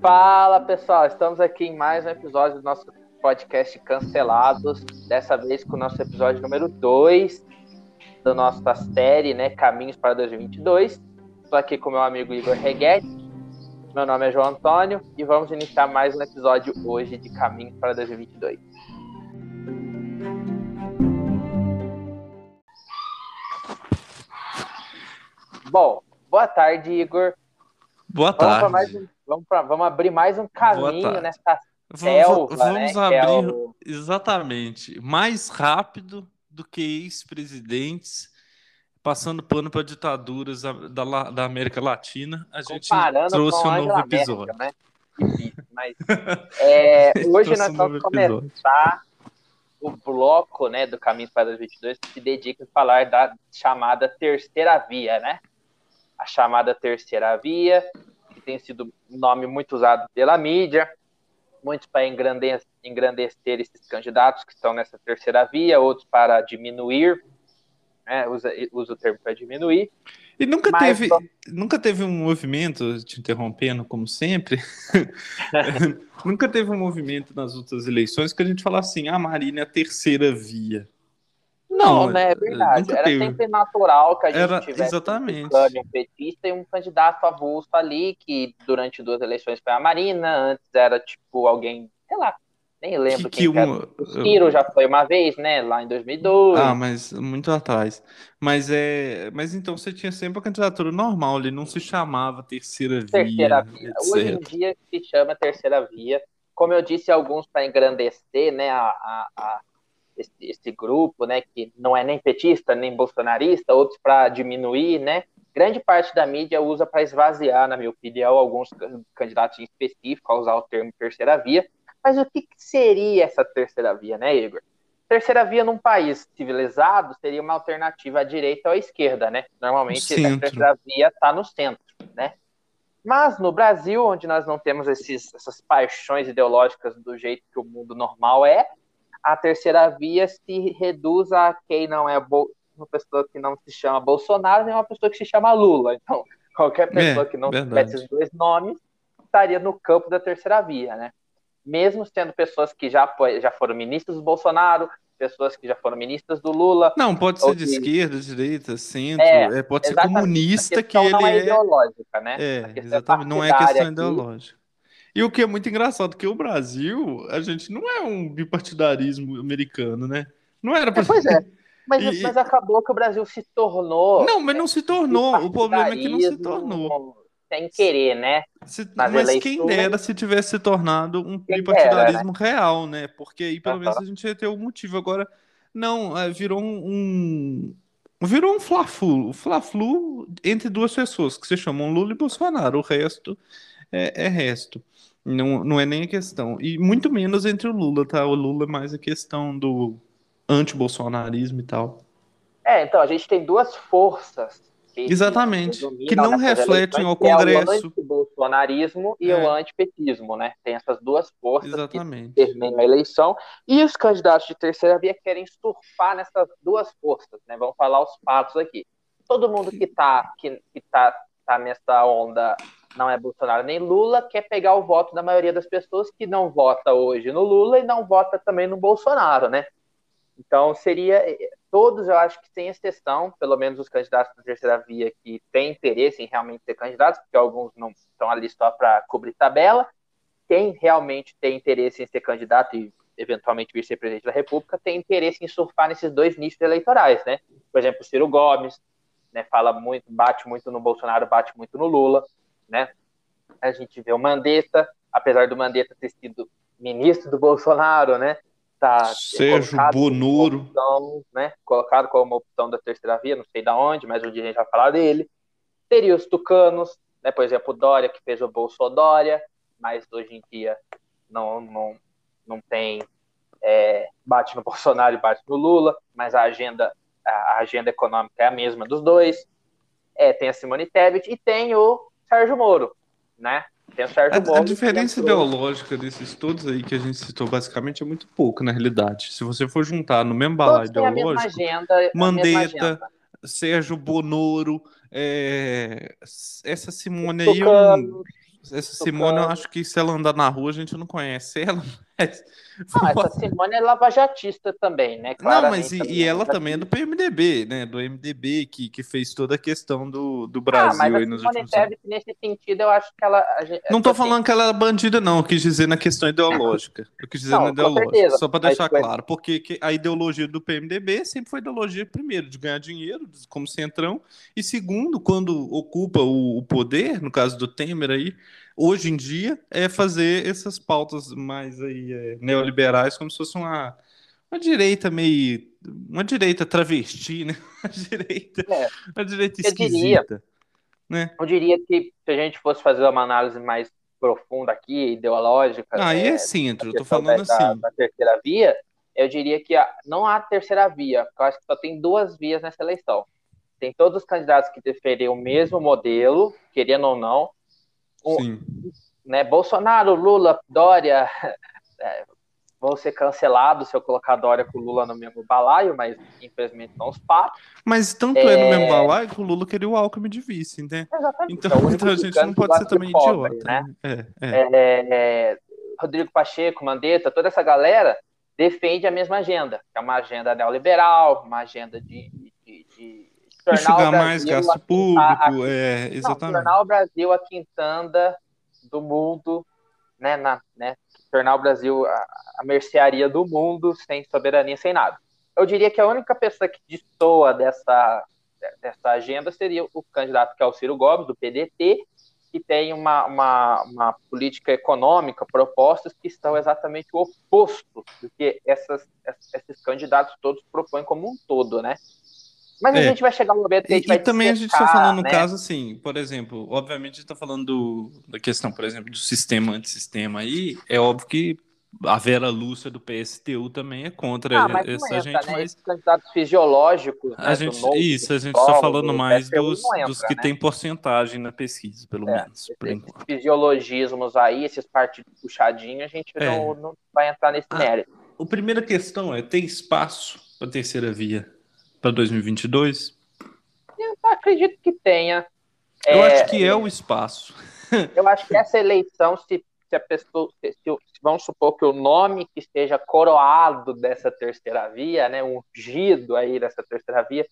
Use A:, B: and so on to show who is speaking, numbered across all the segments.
A: Fala pessoal, estamos aqui em mais um episódio do nosso podcast Cancelados. Dessa vez com o nosso episódio número 2 da nossa série, né? Caminhos para 2022. Estou aqui com meu amigo Igor Reguete. Meu nome é João Antônio e vamos iniciar mais um episódio hoje de Caminhos para 2022. Bom, boa tarde, Igor.
B: Boa tarde.
A: Vamos, um, vamos, pra, vamos, abrir mais um caminho nessa selva,
B: Vamos
A: né,
B: abrir,
A: é o...
B: exatamente, mais rápido do que ex-presidentes passando pano para ditaduras da, da, da, América Latina. A gente trouxe um novo episódio.
A: Né? Difícil, mas, é, hoje nós vamos começar o bloco né, do Caminho para 2022 que se dedica a falar da chamada terceira via, né? a chamada terceira via, que tem sido um nome muito usado pela mídia, muitos para engrandecer, engrandecer esses candidatos que estão nessa terceira via, outros para diminuir, né, usa, usa o termo para diminuir.
B: E nunca teve, nunca teve um movimento, te interrompendo como sempre, nunca teve um movimento nas outras eleições que a gente fala assim, a ah, Marina é a terceira via.
A: Não, não né? É verdade. Era teve. sempre natural que a gente
B: Era,
A: tivesse
B: exatamente.
A: um petista e um candidato avulso ali, que durante duas eleições foi a Marina, antes era tipo alguém, sei lá, nem lembro que, quem que um... O Ciro já foi uma vez, né? Lá em 2002.
B: Ah, mas muito atrás. Mas é, mas então você tinha sempre a candidatura normal, ele não se chamava terceira via. Terceira via. Etc.
A: Hoje em dia se chama terceira via. Como eu disse, alguns para engrandecer, né? A, a, a esse, esse grupo, né, que não é nem petista, nem bolsonarista, outros para diminuir, né? Grande parte da mídia usa para esvaziar, na minha opinião, alguns candidatos em específico a usar o termo terceira via. Mas o que, que seria essa terceira via, né, Igor? Terceira via num país civilizado seria uma alternativa à direita ou à esquerda, né? Normalmente a terceira via está no centro, né? Mas no Brasil, onde nós não temos esses, essas paixões ideológicas do jeito que o mundo normal é, a terceira via se reduz a quem não é uma pessoa que não se chama Bolsonaro, nem uma pessoa que se chama Lula. Então, qualquer é, pessoa é, que não tiver esses dois nomes estaria no campo da terceira via, né? Mesmo sendo pessoas que já, já foram ministros do Bolsonaro, pessoas que já foram ministras do Lula.
B: Não, pode ser de que... esquerda, direita, centro, é, é pode ser comunista que ele
A: não
B: é
A: ideológica, né?
B: É, exatamente, não é questão ideológica. E o que é muito engraçado, que o Brasil, a gente não é um bipartidarismo americano, né? Não era
A: pra... É, pois é. Mas, e, mas acabou que o Brasil se tornou.
B: Não, mas não se tornou. O problema é que não se tornou.
A: Sem querer, né?
B: Se, mas eleições... quem dera se tivesse se tornado um quem bipartidarismo dera, né? real, né? Porque aí pelo menos a gente ia ter um motivo. Agora, não, é, virou um. Virou um fla-flu, fla-flu entre duas pessoas que se chamam Lula e Bolsonaro. O resto é, é resto. Não, não é nem a questão. E muito menos entre o Lula, tá? O Lula é mais a questão do anti-bolsonarismo e tal.
A: É, então, a gente tem duas forças.
B: Que, Exatamente. Que, que não refletem ao Congresso. É o
A: anti-bolsonarismo e é. o antipetismo, né? Tem essas duas forças Exatamente. que terminam a eleição. E os candidatos de terceira via querem surfar nessas duas forças, né? Vamos falar os fatos aqui. Todo mundo que tá, que, que tá, tá nessa onda não é Bolsonaro nem Lula, quer pegar o voto da maioria das pessoas que não vota hoje no Lula e não vota também no Bolsonaro, né? Então seria eh, todos, eu acho que sem exceção, pelo menos os candidatos da terceira via que têm interesse em realmente ser candidatos, porque alguns não estão ali só para cobrir tabela. Quem realmente tem interesse em ser candidato e eventualmente vir ser presidente da República tem interesse em surfar nesses dois nichos eleitorais, né? Por exemplo, Ciro Gomes, né, fala muito, bate muito no Bolsonaro, bate muito no Lula né? A gente vê o Mandetta, apesar do Mandetta ter sido ministro do Bolsonaro, né? Tá
B: Sérgio.
A: Opção, né? Colocado como opção da terceira via, não sei da onde, mas um dia a gente vai falar dele. Teria os tucanos, né? Por exemplo, o Dória, que fez o Bolsodória, mas hoje em dia não, não, não tem. É, bate no Bolsonaro e bate no Lula, mas a agenda, a agenda econômica é a mesma dos dois. É, tem a Simone Tebet e tem o Sérgio Moro, né? Tem o Sérgio a, Moro.
B: A diferença ideológica desses todos aí que a gente citou basicamente é muito pouco, na realidade. Se você for juntar no mesmo balaio ideológico,
A: agenda,
B: Mandetta, Sérgio Bonoro, é, essa Simone aí, eu, essa Simone, eu acho que se ela andar na rua, a gente não conhece ela.
A: Mas... Ah, essa Simone é lavajatista também, né?
B: Claramente não, mas e, também e ela também é do PMDB, né? Do MDB, que, que fez toda a questão do, do Brasil ah, mas aí nos últimos
A: anos. nesse sentido, eu acho que ela.
B: Não tô assim... falando que ela é bandida, não. Eu quis dizer na questão ideológica. Eu quis dizer não, na ideológica. Certeza, só para deixar claro. Porque a ideologia do PMDB sempre foi ideologia, primeiro, de ganhar dinheiro, como centrão, e segundo, quando ocupa o, o poder, no caso do Temer aí, hoje em dia, é fazer essas pautas mais aí, é, neoliberais como se fosse uma, uma direita meio. Uma direita travesti, né? Uma direita, é, uma direita esquisita. Diria, né?
A: Eu diria que se a gente fosse fazer uma análise mais profunda aqui, ideológica.
B: Aí é, é centro, eu tô falando
A: da,
B: assim.
A: Da terceira via, eu diria que não há terceira via, eu acho que só tem duas vias nessa eleição. Tem todos os candidatos que defendem o mesmo modelo, querendo ou não, Sim. Né, Bolsonaro, Lula, Dória é, vão ser cancelados se eu colocar Dória com Lula no mesmo balaio, mas infelizmente não os pato.
B: Mas tanto é... é no mesmo balaio que o Lula queria o Alckmin de vice, né? Exatamente. Então, então, então a gente não pode ser também pobre, idiota. Né?
A: né? É, é. é, é Rodrigo Pacheco, Mandetta, toda essa galera defende a mesma agenda, que é uma agenda neoliberal, uma agenda de, de, de
B: tornar mais gasto público, é, exatamente. Não,
A: tornar o Brasil a quintanda do mundo, né, na, né, tornar o Brasil a, a mercearia do mundo, sem soberania, sem nada. Eu diria que a única pessoa que destoa dessa, dessa agenda seria o candidato que é o Ciro Gomes, do PDT, que tem uma, uma, uma política econômica, propostas que estão exatamente o oposto do que essas, esses candidatos todos propõem como um todo, né? Mas é. a gente vai chegar no momento que a gente e, vai
B: E também a gente está falando no né? caso assim, por exemplo, obviamente a gente está falando do, da questão, por exemplo, do sistema antissistema aí, é óbvio que a Vera Lúcia do PSTU também é contra ah, essa entra, gente, né? mas
A: candidatos fisiológicos,
B: a né, gente, novo, isso, a gente está falando mais dos, entra, dos que né? tem porcentagem na pesquisa, pelo é, menos.
A: Esses fisiologismos aí, esses partidos puxadinhos, a gente é. não, não vai entrar nesse mérito.
B: A primeira questão é: tem espaço para a terceira via? Para 2022?
A: Eu acredito que tenha.
B: Eu é, acho que é o espaço.
A: eu acho que essa eleição, se, se a pessoa, se, se, vamos supor que o nome que esteja coroado dessa terceira via, né, ungido aí dessa terceira via,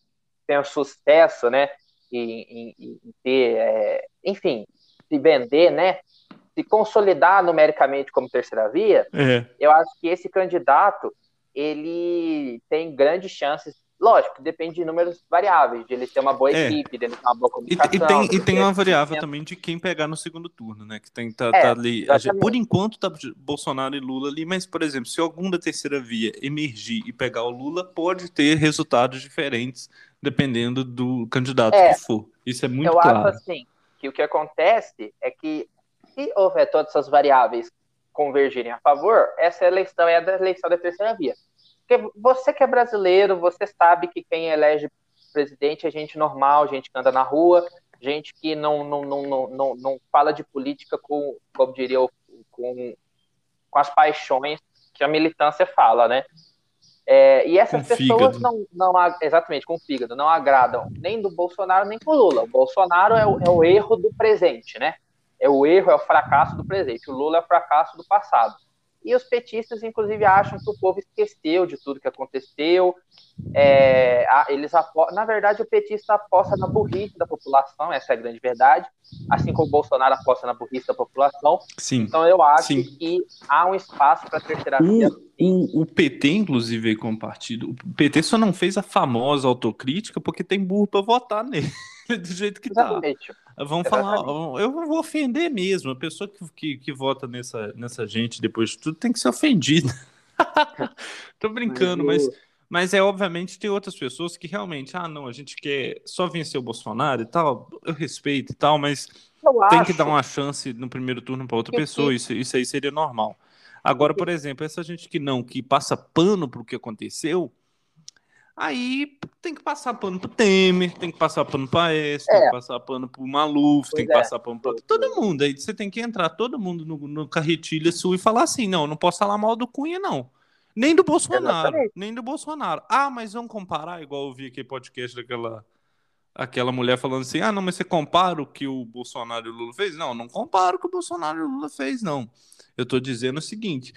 A: tenha sucesso, né, em, em, em ter, é, enfim, se vender, né, se consolidar numericamente como terceira via, é. eu acho que esse candidato ele tem grandes chances Lógico, depende de números variáveis, de ele ter uma boa é. equipe, de ele ter uma boa comunicação.
B: E, e tem, e tem uma variável também de quem pegar no segundo turno, né? Que tem tá, é, tá ali. Por enquanto tá Bolsonaro e Lula ali, mas, por exemplo, se algum da terceira via emergir e pegar o Lula, pode ter resultados diferentes, dependendo do candidato é, que for. Isso é muito eu claro. Eu acho assim
A: que o que acontece é que se houver todas essas variáveis convergirem a favor, essa eleição é a eleição da terceira via. Porque você que é brasileiro, você sabe que quem elege presidente é gente normal, gente que anda na rua, gente que não, não, não, não, não, não fala de política com, como diria, com, com as paixões que a militância fala, né? É, e essas com pessoas fígado. não, não, exatamente, com fígado, não agradam nem do Bolsonaro nem com o Lula. O Bolsonaro é o, é o erro do presente, né? É o erro, é o fracasso do presente. O Lula é o fracasso do passado. E os petistas, inclusive, acham que o povo esqueceu de tudo que aconteceu. É, eles Na verdade, o petista aposta na burrice da população, essa é a grande verdade. Assim como o Bolsonaro aposta na burrice da população.
B: Sim.
A: Então, eu acho Sim. que há um espaço para a terceira via.
B: O, o, PT, inclusive, como partido, o PT só não fez a famosa autocrítica porque tem burro para votar nele, do jeito que tá. Exatamente. tá. Vamos Exatamente. falar, eu vou ofender mesmo. A pessoa que, que, que, vota nessa, nessa gente depois de tudo tem que ser ofendida. Tô brincando, mas, mas é obviamente tem outras pessoas que realmente, ah, não, a gente quer só vencer o Bolsonaro e tal. Eu respeito e tal, mas eu tem acho. que dar uma chance no primeiro turno para outra pessoa. Isso, isso aí seria normal. Agora, por exemplo, essa gente que não, que passa pano pro que aconteceu, Aí tem que passar pano pro Temer, tem que passar pano pra S, é. tem que passar pano pro Maluf, pois tem que é. passar pano pra todo mundo. Aí você tem que entrar todo mundo no, no carretilha sul e falar assim: não, não posso falar mal do Cunha, não. Nem do Bolsonaro, Exatamente. nem do Bolsonaro. Ah, mas vamos comparar, igual eu vi aquele podcast daquela aquela mulher falando assim: ah, não, mas você compara o que o Bolsonaro e o Lula fez? Não, não comparo o que o Bolsonaro e o Lula fez, não. Eu tô dizendo o seguinte: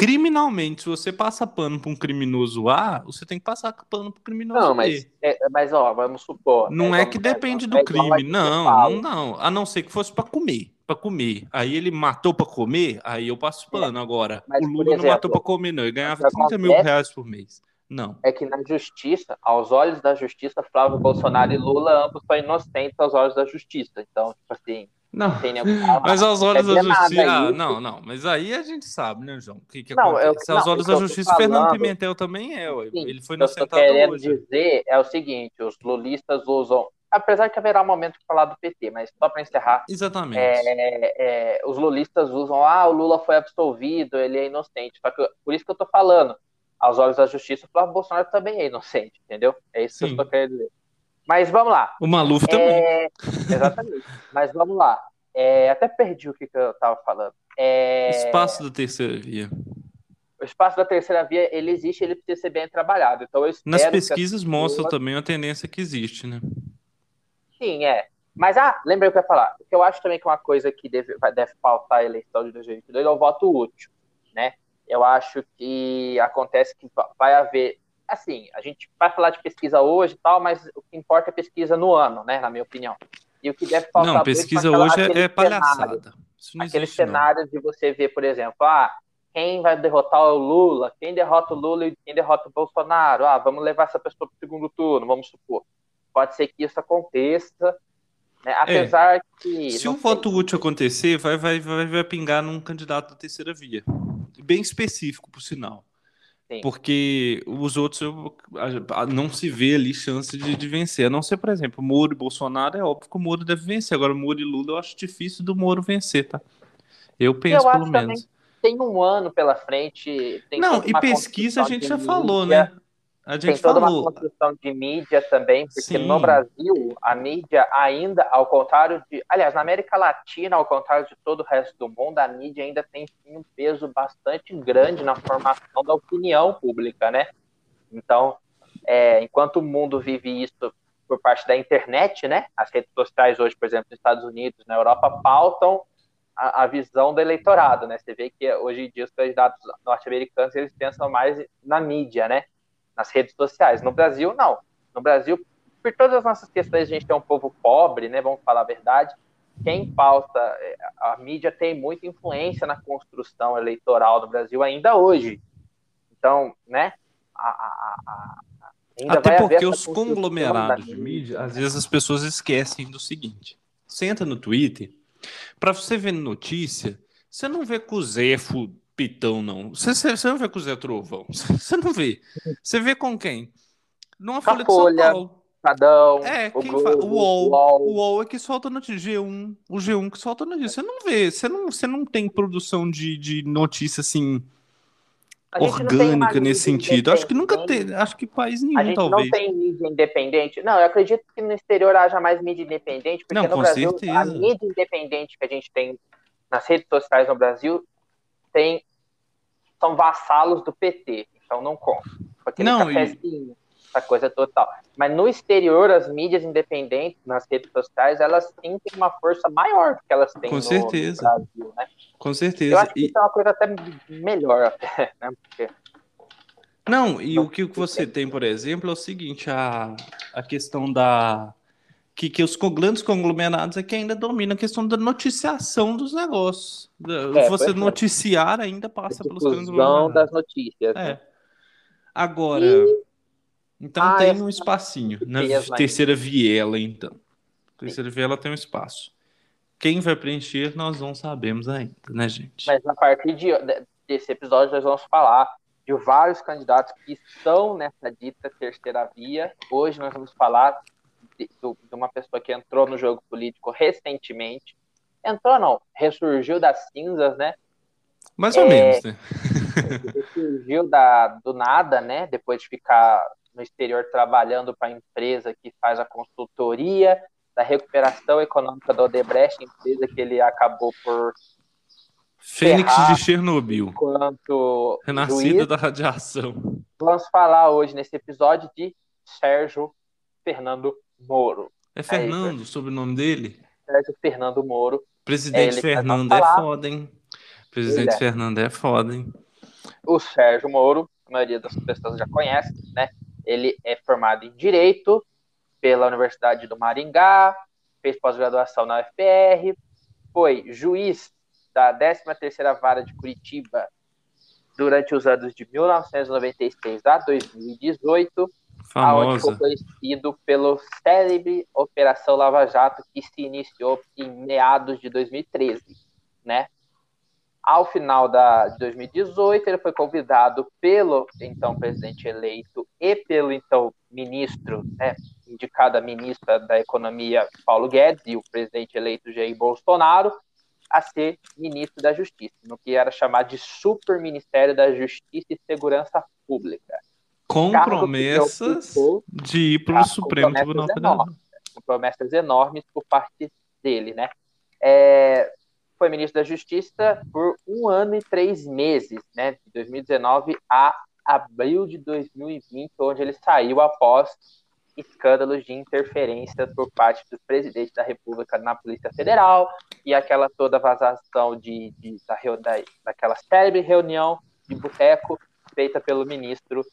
B: criminalmente, se você passa pano para um criminoso A, você tem que passar pano para o criminoso
A: não, mas,
B: B.
A: É, mas, ó, vamos supor.
B: Não
A: é,
B: é que depende do crime, não, não, não. A não ser que fosse para comer. Para comer. Aí ele matou para comer, aí eu passo é, pano. Agora, o Lula exemplo, não matou para comer, não. Ele ganhava 30 mil reais por mês. Não.
A: É que na justiça, aos olhos da justiça, Flávio Bolsonaro e Lula ambos são inocentes aos olhos da justiça. Então, tipo assim.
B: Não. mas aos olhos da justiça. Ah, não, não. Mas aí a gente sabe, né, João? O que, que não, acontece? Eu, aos não, olhos da justiça, falando, Fernando Pimentel também é. Ué. Sim, Ele foi inocentado. O que eu querendo
A: hoje. dizer é o seguinte: os lulistas usam. Apesar que haverá um momento de falar do PT, mas só para encerrar.
B: Exatamente.
A: É, é, os lulistas usam, ah, o Lula foi absolvido, ele é inocente. Só que, por isso que eu tô falando aos olhos da justiça, o Flávio Bolsonaro também é inocente, entendeu? É isso Sim. que eu estou querendo dizer. Mas vamos lá.
B: O Maluf é... também.
A: Exatamente. Mas vamos lá. É... Até perdi o que, que eu estava falando. É...
B: Espaço da terceira via.
A: O espaço da terceira via, ele existe, ele precisa ser bem trabalhado. Então,
B: Nas pesquisas pessoas... mostra também a tendência que existe, né?
A: Sim, é. Mas, ah, lembrei o que eu ia falar. O que eu acho também que é uma coisa que deve, deve faltar a eleição de 2022 é o voto útil, né? eu acho que acontece que vai haver. Assim, a gente vai falar de pesquisa hoje e tal, mas o que importa é pesquisa no ano, né? Na minha opinião. E o que deve faltar.
B: Não, pesquisa hoje é, é palhaçada.
A: Aqueles cenários de você ver, por exemplo, ah, quem vai derrotar o Lula, quem derrota o Lula e quem derrota o Bolsonaro. Ah, vamos levar essa pessoa para o segundo turno, vamos supor. Pode ser que isso aconteça, né? apesar é. que.
B: Se o voto útil acontecer, vai, vai, vai, vai pingar num candidato da terceira via bem específico, por sinal. Sim. Porque os outros eu, a, a, não se vê ali chance de, de, vencer. A não ser, por exemplo, Moro e Bolsonaro, é óbvio que o Moro deve vencer. Agora, Moro e Lula eu acho difícil do Moro vencer, tá? Eu penso, eu pelo menos.
A: Tem um ano pela frente.
B: não, e pesquisa a gente já falou, né? A gente tem toda falou.
A: uma construção de mídia também, porque Sim. no Brasil a mídia ainda, ao contrário de. Aliás, na América Latina, ao contrário de todo o resto do mundo, a mídia ainda tem um peso bastante grande na formação da opinião pública, né? Então, é, enquanto o mundo vive isso por parte da internet, né? As redes sociais hoje, por exemplo, nos Estados Unidos, na Europa, pautam a, a visão do eleitorado, né? Você vê que hoje em dia os candidatos norte-americanos eles pensam mais na mídia, né? Nas redes sociais. No Brasil, não. No Brasil, por todas as nossas questões, a gente tem um povo pobre, né? Vamos falar a verdade. Quem pauta, é, a mídia tem muita influência na construção eleitoral do Brasil ainda hoje. Então, né? A, a, a,
B: Até porque os conglomerados de mídia, às vezes as pessoas esquecem do seguinte: você entra no Twitter, para você ver notícia, você não vê com o Zefo pitão, não. Você, você não vê com o Zé Trovão. Você não vê. Você vê com quem? Numa Folha, Folha de São Paulo. É, o, quem Globo, o UOL, UOL. O UOL é que solta notícia. G1, o G1 que solta notícia. Você não vê, você não, você não tem produção de, de notícia assim orgânica nesse sentido. Acho que nunca tem, acho que país nenhum,
A: a gente
B: talvez.
A: não tem mídia independente. Não, eu acredito que no exterior haja mais mídia independente, porque
B: não,
A: no Brasil certeza. a mídia independente que a gente tem nas redes sociais no Brasil tem são vassalos do PT, então não conta. Aquele não, cafezinho, e... essa coisa total. Mas no exterior, as mídias independentes, nas redes sociais, elas têm uma força maior do que elas têm
B: Com
A: no,
B: certeza.
A: no Brasil, né?
B: Com certeza.
A: Eu acho que e... isso é uma coisa até melhor, até, né? Porque...
B: Não, e o que você tem, por exemplo, é o seguinte, a, a questão da que, que os grandes conglomerados é que ainda dominam a questão da noticiação dos negócios. É, Você noticiar ainda passa pelos grandes conglomerados.
A: das notícias.
B: É. Né? Agora, e... então ah, tem um espacinho na terceira viela, então. Terceira viela tem um espaço. Quem vai preencher, nós não sabemos ainda, né, gente?
A: Mas a partir de, desse episódio, nós vamos falar de vários candidatos que estão nessa dita terceira via. Hoje nós vamos falar de, uma pessoa que entrou no jogo político recentemente. Entrou, não, ressurgiu das cinzas, né?
B: Mais ou é, menos, né?
A: ressurgiu da, do nada, né? Depois de ficar no exterior trabalhando para a empresa que faz a consultoria da recuperação econômica do Odebrecht, empresa que ele acabou por
B: Fênix de Chernobyl.
A: Enquanto
B: Renascida juiz. da radiação.
A: Vamos falar hoje nesse episódio de Sérgio Fernando Moro.
B: É Fernando, sobre o nome dele?
A: Sérgio Fernando Moro.
B: Presidente é Fernando é foda, hein? Presidente é. Fernando é foda, hein?
A: O Sérgio Moro, a maioria das pessoas já conhece, né? Ele é formado em Direito pela Universidade do Maringá, fez pós-graduação na UFR, foi juiz da 13ª Vara de Curitiba durante os anos de 1996 a 2018,
B: Famosa.
A: foi conhecido pelo célebre Operação Lava Jato, que se iniciou em meados de 2013, né? Ao final da, de 2018, ele foi convidado pelo então presidente eleito e pelo então ministro, né, indicado a ministra da Economia, Paulo Guedes, e o presidente eleito Jair Bolsonaro, a ser ministro da Justiça, no que era chamado de Super Ministério da Justiça e Segurança Pública.
B: Com promessas de ir para o Supremo Tribunal Federal.
A: Promessas enormes por parte dele, né? É, foi ministro da Justiça por um ano e três meses, né? De 2019 a abril de 2020, onde ele saiu após escândalos de interferência por parte do presidente da República na Polícia Federal e aquela toda vazação de, de da, da, daquela célebre reunião de boteco feita pelo ministro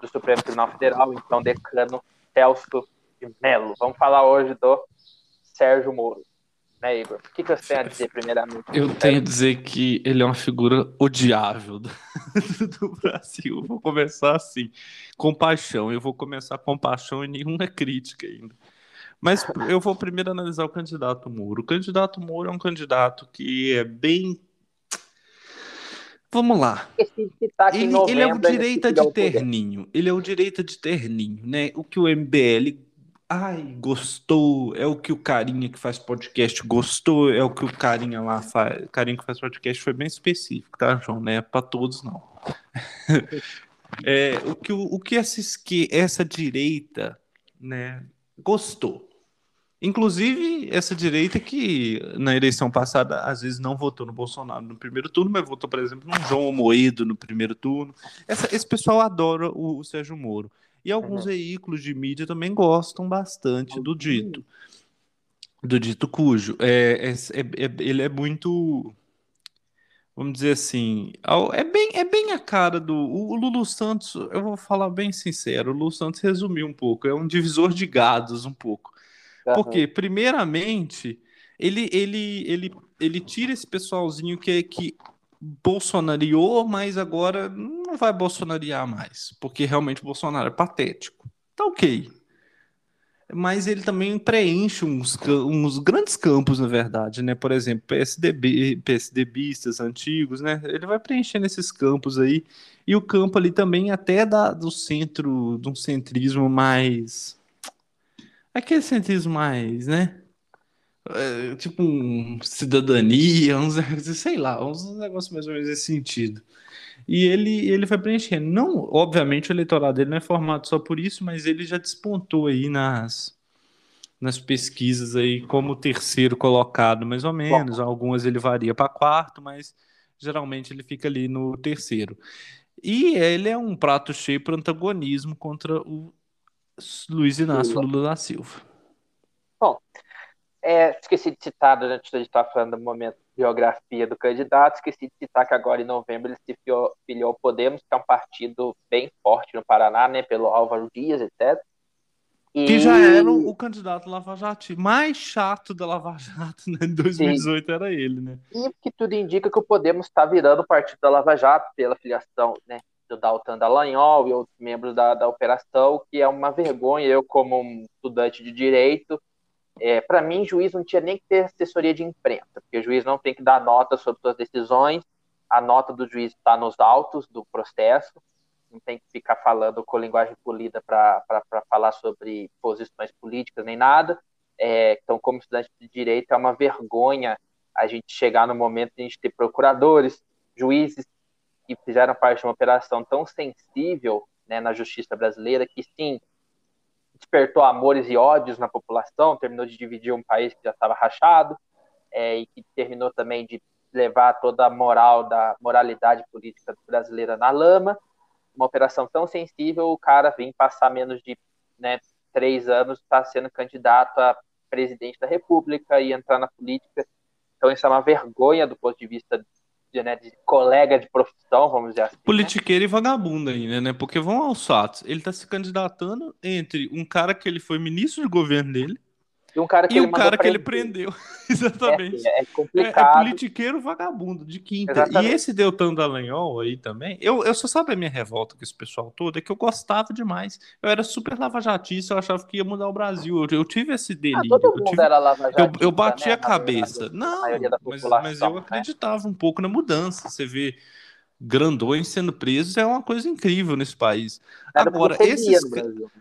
A: do Supremo Tribunal Federal, então decano Celso de Mello. Vamos falar hoje do Sérgio Moro. Né, Igor? O que, que você tem a dizer, primeiramente?
B: Eu tenho a dizer que ele é uma figura odiável do, do Brasil. vou começar assim, com paixão. Eu vou começar com paixão e nenhuma crítica ainda. Mas eu vou primeiro analisar o candidato Moro. O candidato Moro é um candidato que é bem Vamos lá. Ele, ele, é o direita de terninho. Ele é o direita de terninho, né? O que o MBL ai, gostou, é o que o carinha que faz podcast gostou, é o que o carinha lá faz. Carinha que faz podcast foi bem específico, tá, João? Não é pra todos, não. é, o que, o, o que essa, essa direita, né, gostou. Inclusive, essa direita que na eleição passada às vezes não votou no Bolsonaro no primeiro turno, mas votou, por exemplo, no João Moedo no primeiro turno. Essa, esse pessoal adora o, o Sérgio Moro. E alguns uhum. veículos de mídia também gostam bastante do dito. Do dito cujo. É, é, é, é, ele é muito. Vamos dizer assim. É bem, é bem a cara do. O Lulu Santos, eu vou falar bem sincero, o Lulu Santos resumiu um pouco. É um divisor de gados um pouco. Porque, primeiramente, ele, ele, ele, ele tira esse pessoalzinho que, que bolsonariou, mas agora não vai bolsonariar mais, porque realmente o Bolsonaro é patético. Tá ok. Mas ele também preenche uns, uns grandes campos, na verdade, né? Por exemplo, PSDB, PSDBistas antigos, né? Ele vai preenchendo esses campos aí. E o campo ali também até da, do centro, de um centrismo mais. Aquele centrismo mais, né? É, tipo um cidadania, uns sei lá, uns negócios mais ou menos nesse sentido. E ele, ele vai preenchendo. Não, obviamente o eleitorado dele não é formado só por isso, mas ele já despontou aí nas, nas pesquisas aí como terceiro colocado, mais ou menos. Algumas ele varia para quarto, mas geralmente ele fica ali no terceiro. E ele é um prato cheio para antagonismo contra o Luiz Inácio Lula da Silva.
A: Bom, é, esqueci de citar, antes de estar falando do momento biografia do candidato, esqueci de citar que agora em novembro ele se filiou, filiou ao Podemos, que é um partido bem forte no Paraná, né, pelo Álvaro Dias, etc.
B: E... Que já era o, o candidato Lava Jato mais chato da Lava Jato, né? Em 2018 Sim. era ele, né?
A: E que tudo indica que o Podemos está virando o partido da Lava Jato pela filiação, né? Do Daltan Dallagnol e outros membros da, da operação, que é uma vergonha. Eu, como um estudante de direito, é, para mim, juiz não tinha nem que ter assessoria de imprensa, porque o juiz não tem que dar nota sobre suas decisões, a nota do juiz está nos autos do processo, não tem que ficar falando com linguagem polida para falar sobre posições políticas nem nada. É, então, como estudante de direito, é uma vergonha a gente chegar no momento de a gente ter procuradores, juízes que fizeram parte de uma operação tão sensível né, na justiça brasileira, que sim, despertou amores e ódios na população, terminou de dividir um país que já estava rachado, é, e que terminou também de levar toda a moral da moralidade política brasileira na lama. Uma operação tão sensível, o cara vem passar menos de né, três anos está sendo candidato a presidente da República e entrar na política. Então isso é uma vergonha do ponto de vista de, né, de colega de profissão, vamos dizer assim. Né?
B: Politiqueiro né? e vagabundo ainda, né? Porque vão aos fatos. Ele está se candidatando entre um cara que ele foi ministro de governo dele
A: e um cara que,
B: e
A: ele,
B: cara que ele prendeu. Exatamente.
A: É, é complicado.
B: É, é, politiqueiro vagabundo de quinta. Exatamente. E esse Deltan Dallagnol aí também. Eu, eu só sabe a minha revolta com esse pessoal todo, é que eu gostava demais. Eu era super lavajatista, eu achava que ia mudar o Brasil. Eu, eu tive esse ah, delírio. Ah, todo
A: mundo
B: tive...
A: era lavajatista.
B: Eu, eu bati né, a cabeça. Não, mas, mas eu né? acreditava um pouco na mudança. Você vê grandões sendo presos é uma coisa incrível nesse país. agora, esses...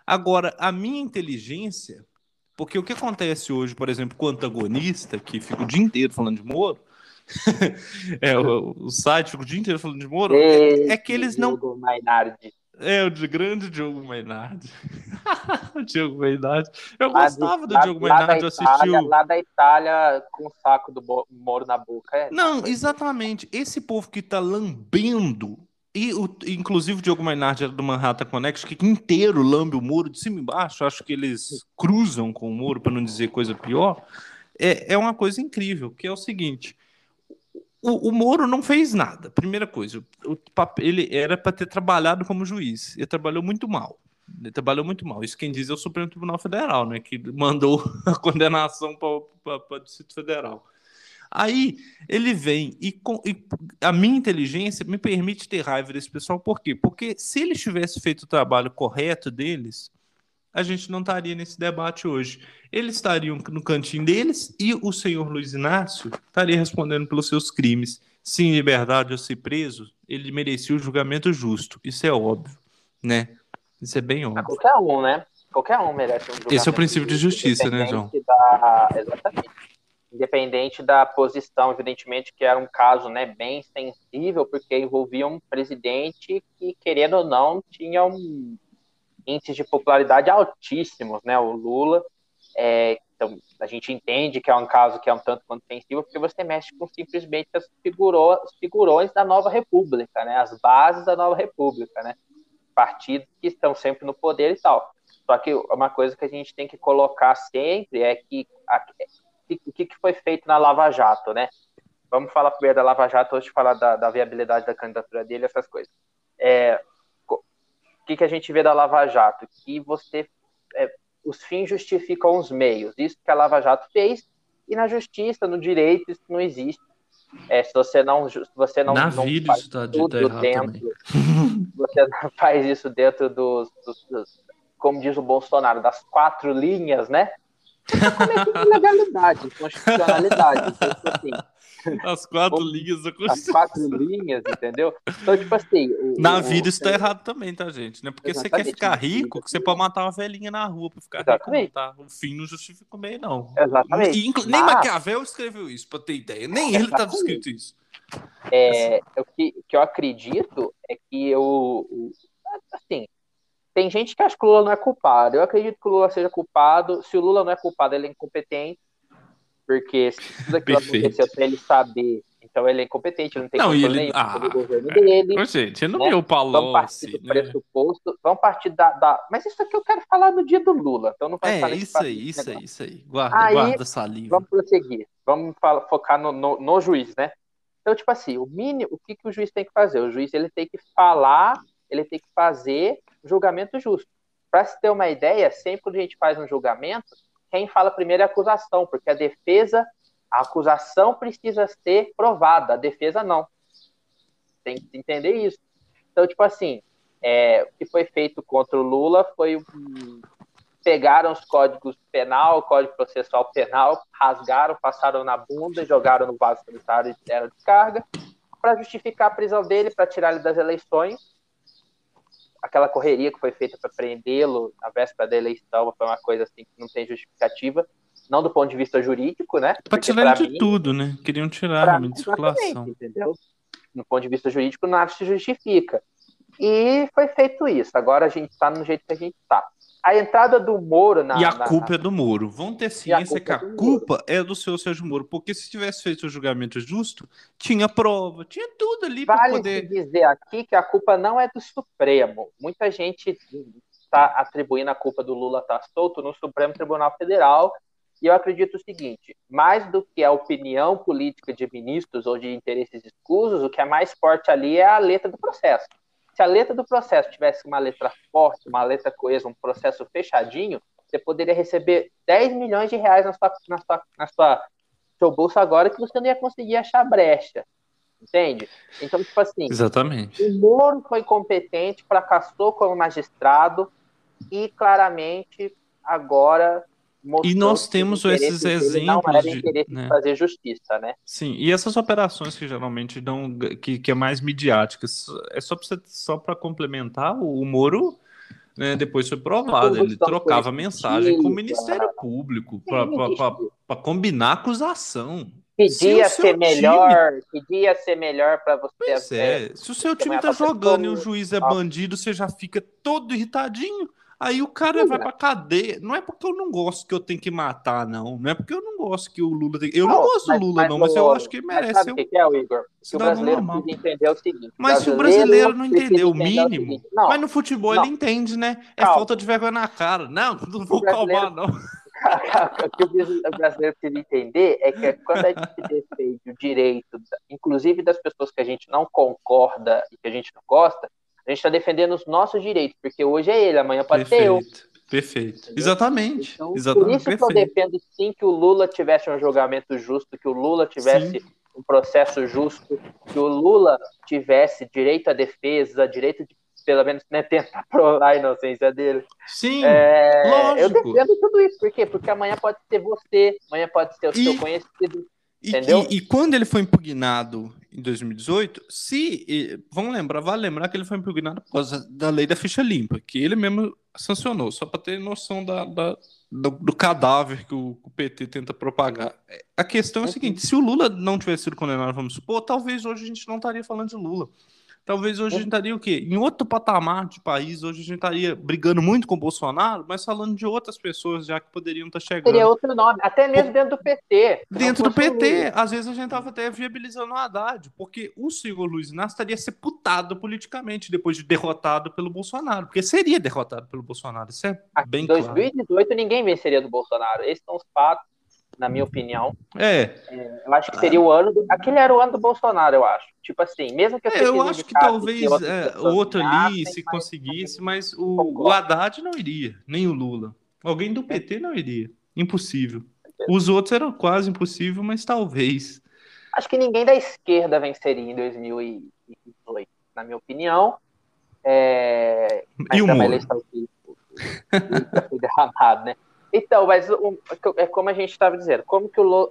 B: agora, a minha inteligência porque o que acontece hoje, por exemplo, com o antagonista, que fica o dia inteiro falando de Moro, é, o, o, site fica o dia inteiro falando de Moro, é, é, que eles não. É, o de grande Diogo Mainardi. o Diogo Mainardi. Eu lá gostava do Diogo Mainardi, eu assisti.
A: Lá da Itália, com o saco do Moro na boca. É,
B: não, exatamente. Esse povo que tá lambendo e, o, inclusive, o Diogo Mainardi era do Manhattan Connection, que inteiro lambe o muro de cima e embaixo. Acho que eles cruzam com o muro, para não dizer coisa pior. É, é uma coisa incrível, que é o seguinte: o, o Moro não fez nada. Primeira coisa, o, ele era para ter trabalhado como juiz. Ele trabalhou muito mal. Ele trabalhou muito mal. Isso quem diz é o Supremo Tribunal Federal, né? Que mandou a condenação para o Distrito Federal. Aí ele vem e, com, e, a minha inteligência me permite ter raiva desse pessoal. Por quê? Porque se eles tivessem feito o trabalho correto deles, a gente não estaria nesse debate hoje. Eles estariam no cantinho deles e o senhor Luiz Inácio estaria respondendo pelos seus crimes. Se em liberdade ou se preso, ele merecia o julgamento justo. Isso é óbvio, né? Isso é bem óbvio. A
A: qualquer um, né? Qualquer um merece um julgamento.
B: Esse é o princípio de justiça, né, João?
A: Da... Exatamente independente da posição, evidentemente que era um caso né, bem sensível, porque envolvia um presidente que, querendo ou não, tinha um índice de popularidade altíssimos, né, o Lula. É, então, a gente entende que é um caso que é um tanto quanto sensível, porque você mexe com simplesmente as figurões, figurões da nova república, né, as bases da nova república, né, partidos que estão sempre no poder e tal. Só que uma coisa que a gente tem que colocar sempre é que o que, que foi feito na Lava Jato, né? Vamos falar primeiro da Lava Jato, de falar da, da viabilidade da candidatura dele, essas coisas. É, o que, que a gente vê da Lava Jato? Que você, é, os fins justificam os meios. Isso que a Lava Jato fez, e na justiça, no direito, isso não existe. É, se você não, se você não,
B: na
A: não
B: vida faz tá, tudo tá dentro,
A: você não faz isso dentro dos, dos, dos, como diz o Bolsonaro, das quatro linhas, né? Tá legalidade, constitucionalidade. Então, tipo
B: assim, as quatro linhas da
A: Constituição. As quatro linhas, entendeu? Então, tipo assim.
B: O, na o, vida isso tá errado também, tá, gente? Não é porque você quer ficar rico que você pode matar uma velhinha na rua pra ficar exatamente. rico, tá? O fim não justifica o meio, não.
A: Exatamente.
B: E, nem Mas... Maquiavel escreveu isso, pra ter ideia. Nem ele tava escrito isso.
A: É, o que, que eu acredito é que eu. Assim, tem gente que acha que o Lula não é culpado. Eu acredito que o Lula seja culpado. Se o Lula não é culpado, ele é incompetente. Porque se tudo aquilo aconteceu sem ele saber, então ele é incompetente, ele não tem
B: não, controle ele... ah, do governo dele. Ô, gente, não né? viu o Paulo.
A: Vamos partir do né? pressuposto, vamos partir da, da, Mas isso aqui eu quero falar no dia do Lula. Então não vai
B: é, isso aí, isso aí, isso aí. Guarda, aí, guarda saliva.
A: Vamos prosseguir. Vamos focar no, no, no, juiz, né? Então, tipo assim, o mínimo, o que, que o juiz tem que fazer? O juiz ele tem que falar, ele tem que fazer julgamento justo. Para se ter uma ideia, sempre que a gente faz um julgamento, quem fala primeiro é a acusação, porque a defesa, a acusação precisa ser provada, a defesa não. Tem que entender isso. Então, tipo assim, é, o que foi feito contra o Lula foi pegaram os códigos penal, código processual penal, rasgaram, passaram na bunda, jogaram no vaso sanitário e deram descarga para justificar a prisão dele, para tirar ele das eleições aquela correria que foi feita para prendê-lo na véspera da eleição foi uma coisa assim que não tem justificativa, não do ponto de vista jurídico, né?
B: Para tirar de mim, tudo, né? Queriam tirar a de circulação.
A: Entendeu? No ponto de vista jurídico, nada se justifica. E foi feito isso. Agora a gente está no jeito que a gente está a entrada do Moro na.
B: E a
A: na,
B: culpa na... é do Moro. Vão ter ciência a que a é culpa é do seu Sérgio Moro. Porque se tivesse feito o julgamento justo, tinha prova, tinha tudo ali
A: vale
B: para poder.
A: dizer aqui que a culpa não é do Supremo. Muita gente está atribuindo a culpa do Lula estar tá solto no Supremo Tribunal Federal. E eu acredito o seguinte: mais do que a opinião política de ministros ou de interesses escusos, o que é mais forte ali é a letra do processo. Se a letra do processo tivesse uma letra forte, uma letra coesa, um processo fechadinho, você poderia receber 10 milhões de reais na sua, na sua, na sua seu bolso agora que você não ia conseguir achar brecha. Entende? Então, tipo assim.
B: Exatamente.
A: O Moro foi competente, fracassou como magistrado e claramente agora
B: e nós temos esses exemplos
A: de, né? de, fazer justiça, né?
B: Sim, e essas operações que geralmente dão, que, que é mais midiáticas, é só para só para complementar, o Moro né, depois foi provado, ele trocava mensagem com o Ministério Público para combinar acusação.
A: Pedia ser time... melhor, pedia ser melhor para você.
B: Pois é, se o seu time tá jogando e o juiz é bandido, você já fica todo irritadinho. Aí o cara Sim, vai pra cadeia. Não é porque eu não gosto que eu tenho que matar, não. Não é porque eu não gosto que o Lula tem. Eu não, não gosto do Lula, mas, não, mas eu acho que ele merece. Mas
A: sabe o que é, o Igor? o brasileiro normal. precisa entender o seguinte.
B: Mas se o brasileiro não entender o mínimo. O não, mas no futebol não. ele entende, né? É Calma. falta de vergonha na cara. Não, não vou calmar, não.
A: o que o brasileiro precisa entender é que quando a gente defende o direito, inclusive das pessoas que a gente não concorda e que a gente não gosta, a gente está defendendo os nossos direitos, porque hoje é ele, amanhã pode ser eu.
B: Perfeito. Entendeu? Exatamente. Então, Exatamente.
A: Por isso perfeito. que eu defendo sim que o Lula tivesse um julgamento justo, que o Lula tivesse sim. um processo justo, que o Lula tivesse direito à defesa, direito de pelo menos né, tentar provar a inocência dele.
B: Sim, é, lógico.
A: Eu defendo tudo isso. Por quê? Porque amanhã pode ser você, amanhã pode ser o e, seu conhecido.
B: E, entendeu? E, e, quando ele foi impugnado em 2018, se. Vamos lembrar, vale lembrar que ele foi impugnado por causa da lei da ficha limpa, que ele mesmo sancionou, só para ter noção da, da do, do, cadáver que o, o, PT tenta propagar. A questão é a seguinte: se o Lula não tivesse sido condenado, vamos supor, talvez hoje a gente não estaria falando de Lula. Talvez hoje a gente estaria o quê? Em outro patamar de país, hoje a gente estaria brigando muito com o Bolsonaro, mas falando de outras pessoas já que poderiam estar chegando.
A: Seria outro nome, até mesmo dentro do PT.
B: Dentro do PT, às vezes a gente estava até viabilizando o Haddad, porque o senhor Luiz Inácio estaria sepultado politicamente depois de derrotado pelo Bolsonaro, porque seria derrotado pelo Bolsonaro, isso é bem Em
A: 2018 claro. ninguém venceria do Bolsonaro, esses são os fatos na minha opinião.
B: É.
A: é. Eu acho que seria o ano. Do... Aquele era o ano do Bolsonaro, eu acho. Tipo assim, mesmo que eu,
B: é, eu acho que talvez é, o outro ali, se conseguisse, mas o, o Haddad não iria, nem o Lula. Alguém do PT não iria. Impossível. Os outros eram quase impossível, mas talvez.
A: Acho que ninguém da esquerda venceria em 2018, na minha opinião. É...
B: Mas e o Moro? eleição que
A: derramado, né? Então, mas é como a gente estava dizendo, como que o Lula,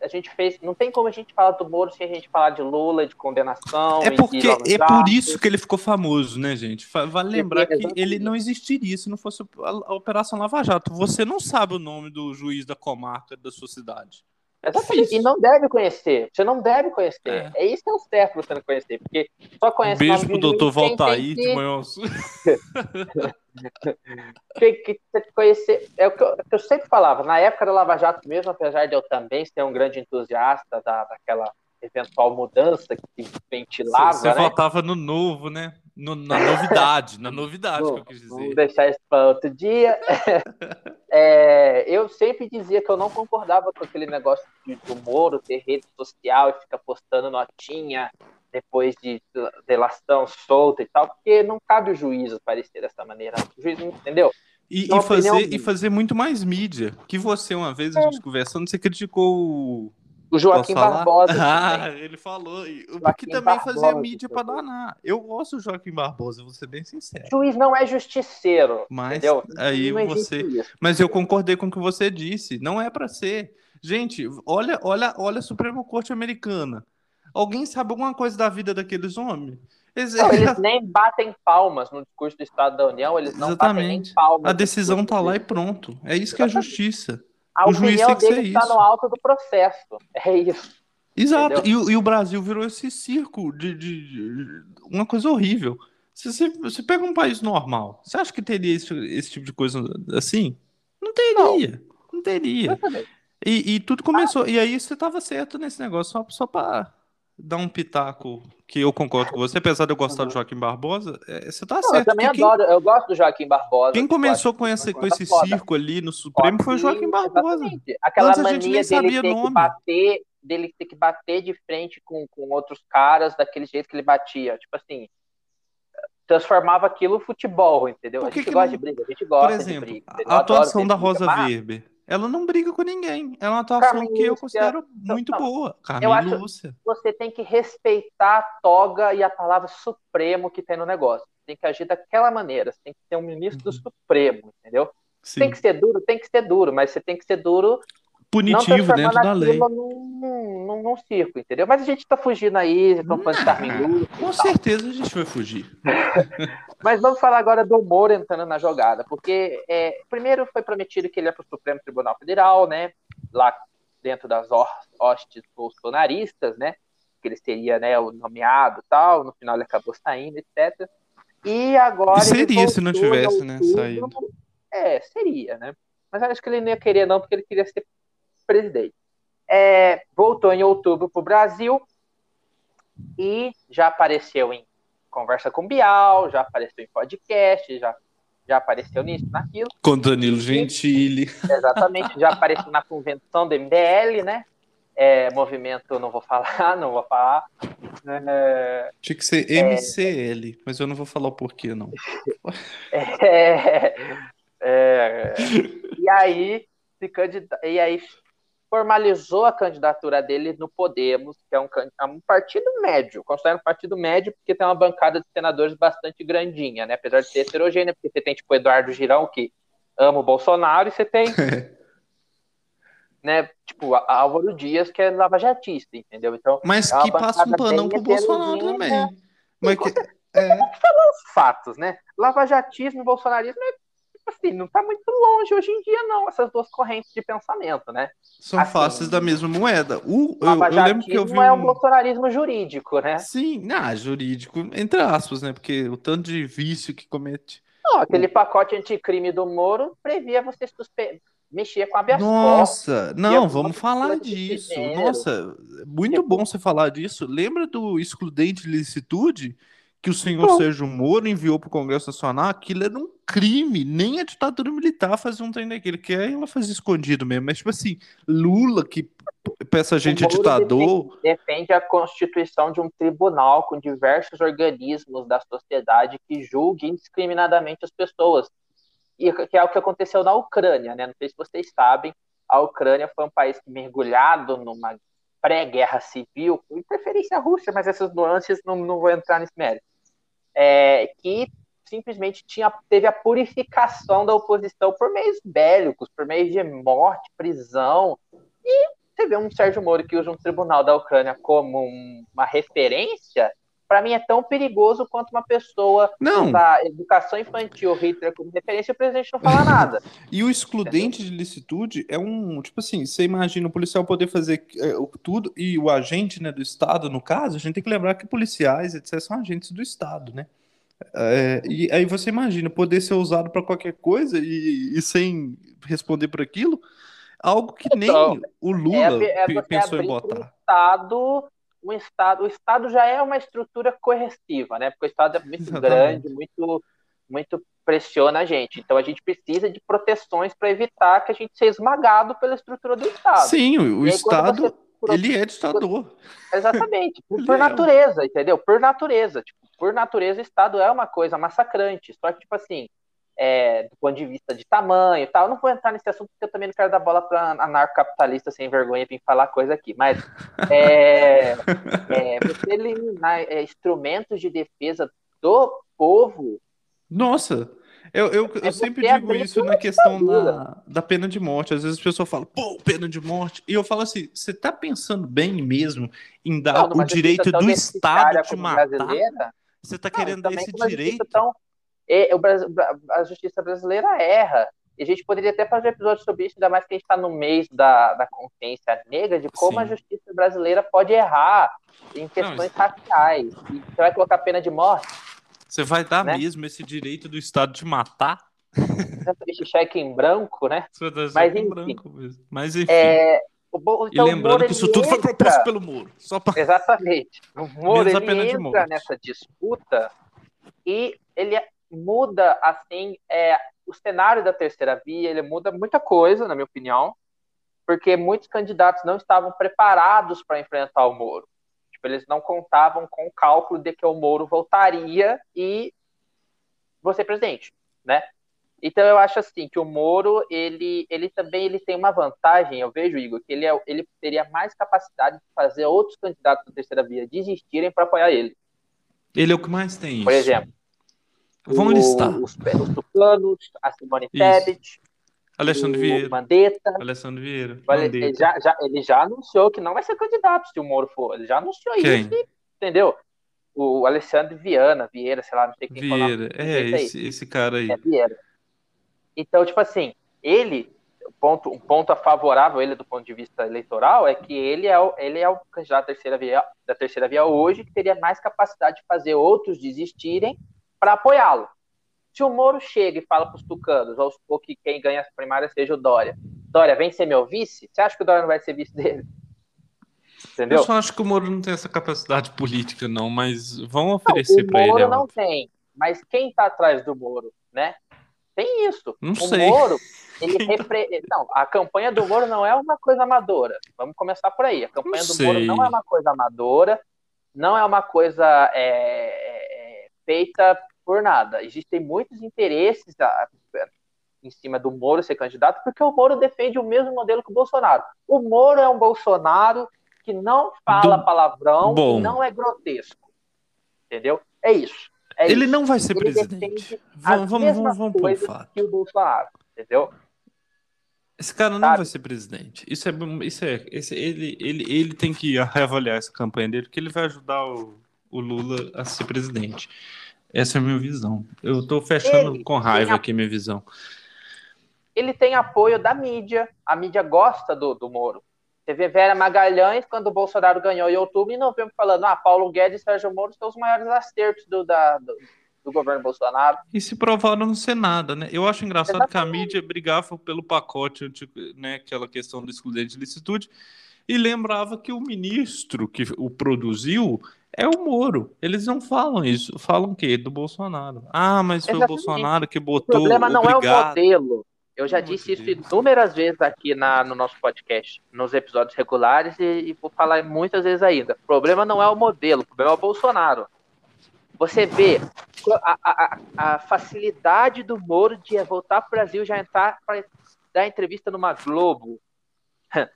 A: a gente fez, não tem como a gente falar do Moro sem a gente falar de Lula, de condenação.
B: É porque é por isso que ele ficou famoso, né, gente? Vale lembrar que ele não existiria se não fosse a Operação Lava Jato. Você não sabe o nome do juiz da comarca da sua cidade.
A: Exatamente. E não deve conhecer. Você não deve conhecer. É, é isso que é o certo você não conhecer. Porque só conhece
B: um Beijo pro doutor Valtair de manhã.
A: tem que conhecer. É o que, eu, é que, eu, sempre falava. Na época da Lava Jato mesmo, apesar de eu também ser um grande entusiasta da, daquela eventual mudança que ventilava. Você,
B: você né? votava no novo, né? No, na novidade, na novidade que eu quis dizer.
A: Vamos deixar isso para outro dia. é, eu sempre dizia que eu não concordava com aquele negócio de, do Moro ter rede social e ficar postando notinha depois de delação solta e tal, porque não cabe o juízo parecer dessa maneira. O juiz não entendeu.
B: E, e fazer, e fazer muito mais mídia. Que você, uma vez, a gente é. conversando, você criticou
A: o Joaquim Barbosa.
B: Ah, ele falou. O que também Barbosa, fazia mídia para danar. Eu gosto do Joaquim Barbosa, vou ser bem sincero.
A: O juiz não é justiceiro.
B: Mas entendeu? aí você. Mas eu concordei com o que você disse. Não é para ser. Gente, olha, olha, olha a Suprema Corte Americana. Alguém sabe alguma coisa da vida daqueles homens?
A: Eles, não, eles nem batem palmas no discurso do Estado da União, eles não Exatamente. batem nem palmas.
B: A decisão tá lá e pronto. É isso que é justiça.
A: A o juiz tem que ser isso. está no alto do processo. É isso.
B: Exato. E, e, o Brasil virou esse circo de, de, de uma coisa horrível. Se você, você, pega um país normal, você acha que teria esse, esse tipo de coisa assim? Não teria. Não, não teria. E, e, tudo começou. Ah. E aí você estava certo nesse negócio, só, só para dar um pitaco que eu concordo com você, apesar de eu gostar uhum. do Joaquim Barbosa, é, você tá
A: não,
B: certo.
A: Eu também quem, adoro, eu gosto do Joaquim Barbosa.
B: Quem começou com esse, com esse circo ali no Supremo foi o Joaquim Barbosa. Exatamente.
A: Aquela Antes mania dele ter nome. que bater, dele ter que bater de frente com, com outros caras daquele jeito que ele batia. Tipo assim, transformava aquilo futebol, entendeu?
B: Que
A: a gente
B: que
A: gosta
B: não...
A: de briga, a gente gosta
B: Por exemplo,
A: de briga.
B: A atuação da Rosa Weber ela não briga com ninguém. É uma atuação Carmen que eu considero muito não, boa. Carmen
A: eu acho Lúcia. você tem que respeitar a toga e a palavra supremo que tem no negócio. Tem que agir daquela maneira. Você tem que ser um ministro uhum. supremo, entendeu? Sim. Tem que ser duro, tem que ser duro, mas você tem que ser duro
B: punitivo dentro da lei.
A: Num, num, num, circo, entendeu? Mas a gente tá fugindo aí, estão falando de Carmen.
B: Com certeza a gente vai fugir.
A: Mas vamos falar agora do Moro entrando na jogada, porque é, primeiro foi prometido que ele ia para o Supremo Tribunal Federal, né? Lá dentro das hostes bolsonaristas, né? Que ele seria né, o nomeado tal, no final ele acabou saindo, etc. E agora. E
B: seria se não tivesse, né? Saído.
A: É, seria, né? Mas acho que ele não ia querer, não, porque ele queria ser presidente. É, voltou em outubro para o Brasil e já apareceu em conversa com Bial, já apareceu em podcast, já, já apareceu nisso, naquilo.
B: Com Danilo Gentili.
A: Exatamente, já apareceu na convenção do MBL, né? É, movimento, não vou falar, não vou falar.
B: É, Tinha que ser MCL, é, mas eu não vou falar o porquê, não.
A: É, é, e aí, se candida... e aí formalizou a candidatura dele no Podemos, que é um, é um partido médio, considero um partido médio porque tem uma bancada de senadores bastante grandinha, né? Apesar de ser heterogênea, porque você tem tipo Eduardo Girão, que ama o Bolsonaro, e você tem né, tipo, Álvaro Dias, que é lavajatista, entendeu? Então,
B: Mas é que passa um panão pro Bolsonaro também. Mas que,
A: é... falar os fatos, né? Lavajatismo e bolsonarismo é assim, não está muito longe hoje em dia, não, essas duas correntes de pensamento, né?
B: São assim, faces da mesma moeda. O, eu, eu lembro que eu vi. Um...
A: é um bolsonarismo jurídico, né?
B: Sim, ah, jurídico, entre aspas, né? Porque o tanto de vício que comete.
A: Não, aquele pacote anticrime do Moro previa você suspe... mexer com a habeas
B: Nossa, não, vamos falar disso. Nossa, muito bom você falar disso. Lembra do excludente de licitude? Que o senhor Não. Sérgio Moro enviou para o Congresso Nacional, aquilo era um crime. Nem a ditadura militar fazia um trem daquele, que aí ela fazia escondido mesmo. Mas, tipo assim, Lula, que peça a gente é ditador.
A: Defende, defende a constituição de um tribunal com diversos organismos da sociedade que julguem indiscriminadamente as pessoas. E que é o que aconteceu na Ucrânia, né? Não sei se vocês sabem, a Ucrânia foi um país mergulhado numa pré-guerra civil, com interferência russa, mas essas nuances não, não vou entrar nesse mérito é, que simplesmente tinha, teve a purificação da oposição por meios bélicos, por meios de morte, prisão. E você vê um Sérgio Moro que usa um tribunal da Ucrânia como um, uma referência, para mim é tão perigoso quanto uma pessoa
B: não.
A: usar educação infantil Hitler como referência o presidente não fala nada.
B: e o excludente de licitude é um, tipo assim, você imagina o policial poder fazer é, tudo e o agente né, do Estado, no caso, a gente tem que lembrar que policiais, etc., são agentes do Estado, né? É, e aí você imagina poder ser usado para qualquer coisa e, e, sem responder por aquilo, algo que nem então, o Lula é, é pensou em botar.
A: Um estado um Estado, o Estado já é uma estrutura coerciva, né? Porque o Estado é muito Exatamente. grande, muito, muito pressiona a gente. Então a gente precisa de proteções para evitar que a gente seja esmagado pela estrutura do Estado.
B: Sim, o, o Estado, você... ele é ditador.
A: Exatamente, por, por é natureza, entendeu? Por natureza. Tipo, por natureza, o Estado é uma coisa massacrante. Só que, tipo assim, é, do ponto de vista de tamanho e tal. Eu não vou entrar nesse assunto porque eu também não quero dar bola para anarcocapitalista sem vergonha vir falar coisa aqui. Mas é, é, você eliminar é, instrumentos de defesa do povo.
B: Nossa! Eu, eu, eu é sempre digo isso na questão da, da pena de morte. Às vezes as pessoas falam, pô, pena de morte. E eu falo assim: você tá pensando bem mesmo em dar não, o direito do Estado de matar? Brasileira? Você tá querendo dar esse direito? Tão
A: e o a justiça brasileira erra. E a gente poderia até fazer um episódio sobre isso, ainda mais que a gente está no mês da, da consciência negra, de como Sim. a justiça brasileira pode errar em questões Não, raciais. E você vai colocar pena de morte?
B: Você vai dar né? mesmo esse direito do Estado de matar?
A: Esse cheque em branco, né?
B: Mas, enfim, branco mesmo. Mas enfim.
A: É,
B: Então, e lembrando que isso tudo entra... foi proposto pelo Moro. Só pra...
A: Exatamente. O Moro ele entra nessa disputa e ele muda, assim, é, o cenário da terceira via, ele muda muita coisa, na minha opinião, porque muitos candidatos não estavam preparados para enfrentar o Moro. Tipo, eles não contavam com o cálculo de que o Moro voltaria e você presidente, né? Então eu acho assim que o Moro ele, ele também ele tem uma vantagem, eu vejo Igor, que ele, é, ele teria mais capacidade de fazer outros candidatos da terceira via desistirem para apoiar ele.
B: Ele é o que mais tem.
A: Por isso. exemplo,
B: vamos o, listar
A: os, os tucanos, a Simone Tebet,
B: Alexandre Vieira,
A: Mandetta,
B: Alexandre Vieira,
A: ele já, já, ele já anunciou que não vai ser candidato se o Moro for. Ele já anunciou quem? isso, entendeu? O Alexandre Viana, Vieira, sei lá, não sei quem
B: Vieira, é, esse, esse cara aí.
A: É Vieira. Então, tipo assim, ele, ponto, um ponto favorável ele do ponto de vista eleitoral é que ele é o, ele é o candidato da terceira, via, da terceira via hoje que teria mais capacidade de fazer outros desistirem para apoiá-lo. Se o Moro chega e fala para os tucanos, ou, ou que quem ganha as primárias seja o Dória, Dória, vem ser meu vice, você acha que o Dória não vai ser vice dele?
B: Entendeu? Eu só acho que o Moro não tem essa capacidade política, não, mas vão oferecer para ele. O
A: Moro não tem, mas quem está atrás do Moro, né? Tem isso.
B: Não
A: o
B: sei.
A: Moro, ele repre... Não, a campanha do Moro não é uma coisa amadora. Vamos começar por aí. A campanha não do sei. Moro não é uma coisa amadora, não é uma coisa é, é, feita por nada. Existem muitos interesses a, em cima do Moro ser candidato, porque o Moro defende o mesmo modelo que o Bolsonaro. O Moro é um Bolsonaro que não fala do... palavrão Bom. e não é grotesco. Entendeu? É isso. É
B: ele
A: isso.
B: não vai ser ele presidente. Vamos, vamos, vamos, vamos por fato.
A: Que o Bolsonaro, entendeu?
B: Esse cara não Sabe? vai ser presidente. Isso é, isso é, esse, ele, ele, ele tem que reavaliar essa campanha dele, porque ele vai ajudar o, o Lula a ser presidente. Essa é a minha visão. Eu tô fechando ele com raiva aqui minha visão.
A: Ele tem apoio da mídia. A mídia gosta do, do Moro. Você vê Vera Magalhães, quando o Bolsonaro ganhou em outubro, e novembro, falando: ah, Paulo Guedes e Sérgio Moro são os maiores acertos do, da, do, do governo Bolsonaro.
B: E se provaram não ser nada, né? Eu acho engraçado Exatamente. que a mídia brigava pelo pacote, né, aquela questão do excludente de licitude, e lembrava que o ministro que o produziu é o Moro. Eles não falam isso. Falam o quê? Do Bolsonaro. Ah, mas foi o Bolsonaro que botou. O
A: problema não obrigado. é o modelo. Eu já disse isso inúmeras vezes aqui na, no nosso podcast, nos episódios regulares, e, e, vou falar muitas vezes ainda. O problema não é o modelo, o problema é o Bolsonaro. Você vê a, a, a facilidade do Moro de voltar para o Brasil já entrar para dar entrevista numa Globo.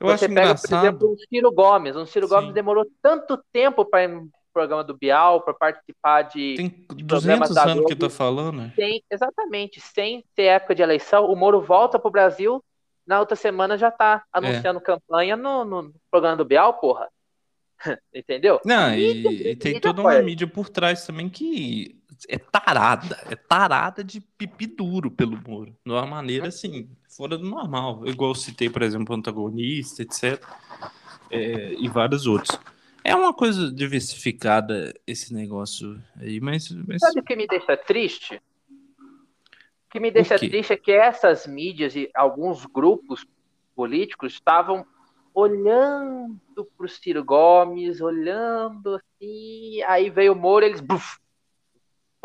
B: Eu Você pega, engraçado. por exemplo,
A: um Ciro Gomes. Um Ciro Sim. Gomes demorou tanto tempo para programa do Bial, para participar de.
B: Tem 200 anos Globo. que tá falando.
A: Sem, exatamente. Sem ter época de eleição, o Moro volta pro Brasil, na outra semana já tá anunciando é. campanha no, no, programa do Bial, porra. Entendeu?
B: Não, e, e tem toda uma mídia por trás também que é tarada, é tarada de pipi duro pelo Moro, de uma maneira assim, fora do normal. Igual eu citei, por exemplo, o antagonista, etc. É, e vários outros. É uma coisa diversificada esse negócio aí, mas. mas...
A: Sabe o que me deixa triste? O que me deixa triste é que essas mídias e alguns grupos políticos estavam olhando para o Ciro Gomes, olhando assim, aí veio o Moro, eles buf,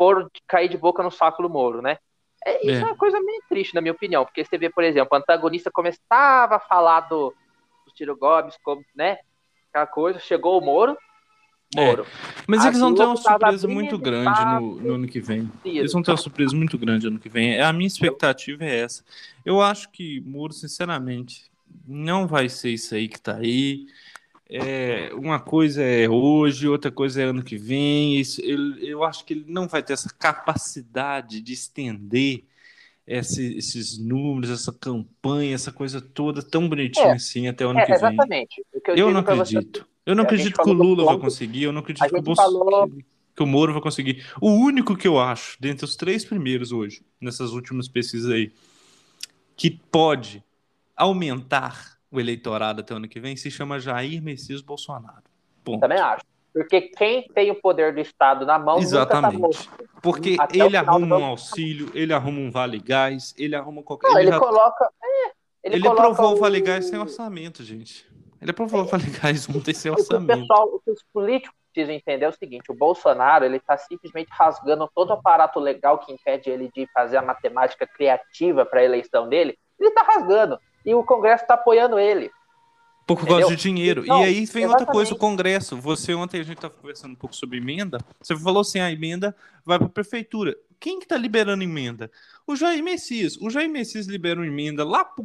A: foram cair de boca no saco do Moro, né? É, isso é. é uma coisa meio triste, na minha opinião, porque você vê, por exemplo, o antagonista começava a falar do, do Ciro Gomes, como, né? aquela coisa, chegou o Moro.
B: É, Moro. É, mas eles vão ter uma surpresa muito grande no, no, ano que vem. Eles vão ter uma surpresa muito grande ano que vem. A minha expectativa é essa. Eu acho que Moro, sinceramente, não vai ser isso aí que tá aí. É, uma coisa é hoje, outra coisa é ano que vem. Isso, ele, eu acho que ele não vai ter essa capacidade de estender esse, esses números, essa campanha, essa coisa toda tão bonitinha é, assim até o ano é, que vem.
A: Exatamente.
B: eu, eu não acredito. Você, eu não acredito que o Lula vai conseguir, eu não acredito que o, Bolsonaro, que o Moro vai conseguir. O único que eu acho, dentre os três primeiros hoje, nessas últimas pesquisas aí, que pode aumentar o eleitorado até o ano que vem, se chama Jair Messias Bolsonaro.
A: Ponto. Também acho. Porque quem tem o poder do Estado na mão
B: Exatamente. Tá Porque Até ele arruma um auxílio, ele arruma um vale gás, ele arruma qualquer. Não,
A: ele, ele já... coloca. É,
B: Ele, ele aprovou o Vale Gás sem orçamento, gente. Ele aprovou o Vale Gás ontem sem orçamento.
A: O, pessoal, o que os políticos precisam entender é o seguinte: o Bolsonaro ele está simplesmente rasgando todo o aparato legal que impede ele de fazer a matemática criativa para a eleição dele. Ele está rasgando. E o Congresso está apoiando ele.
B: Por causa de dinheiro. Não, e aí vem exatamente. outra coisa, o Congresso. Você ontem a gente estava conversando um pouco sobre emenda. Você falou assim: a emenda vai para a prefeitura. Quem que está liberando emenda? O Jair Messias. O Jair Messias libera uma emenda lá para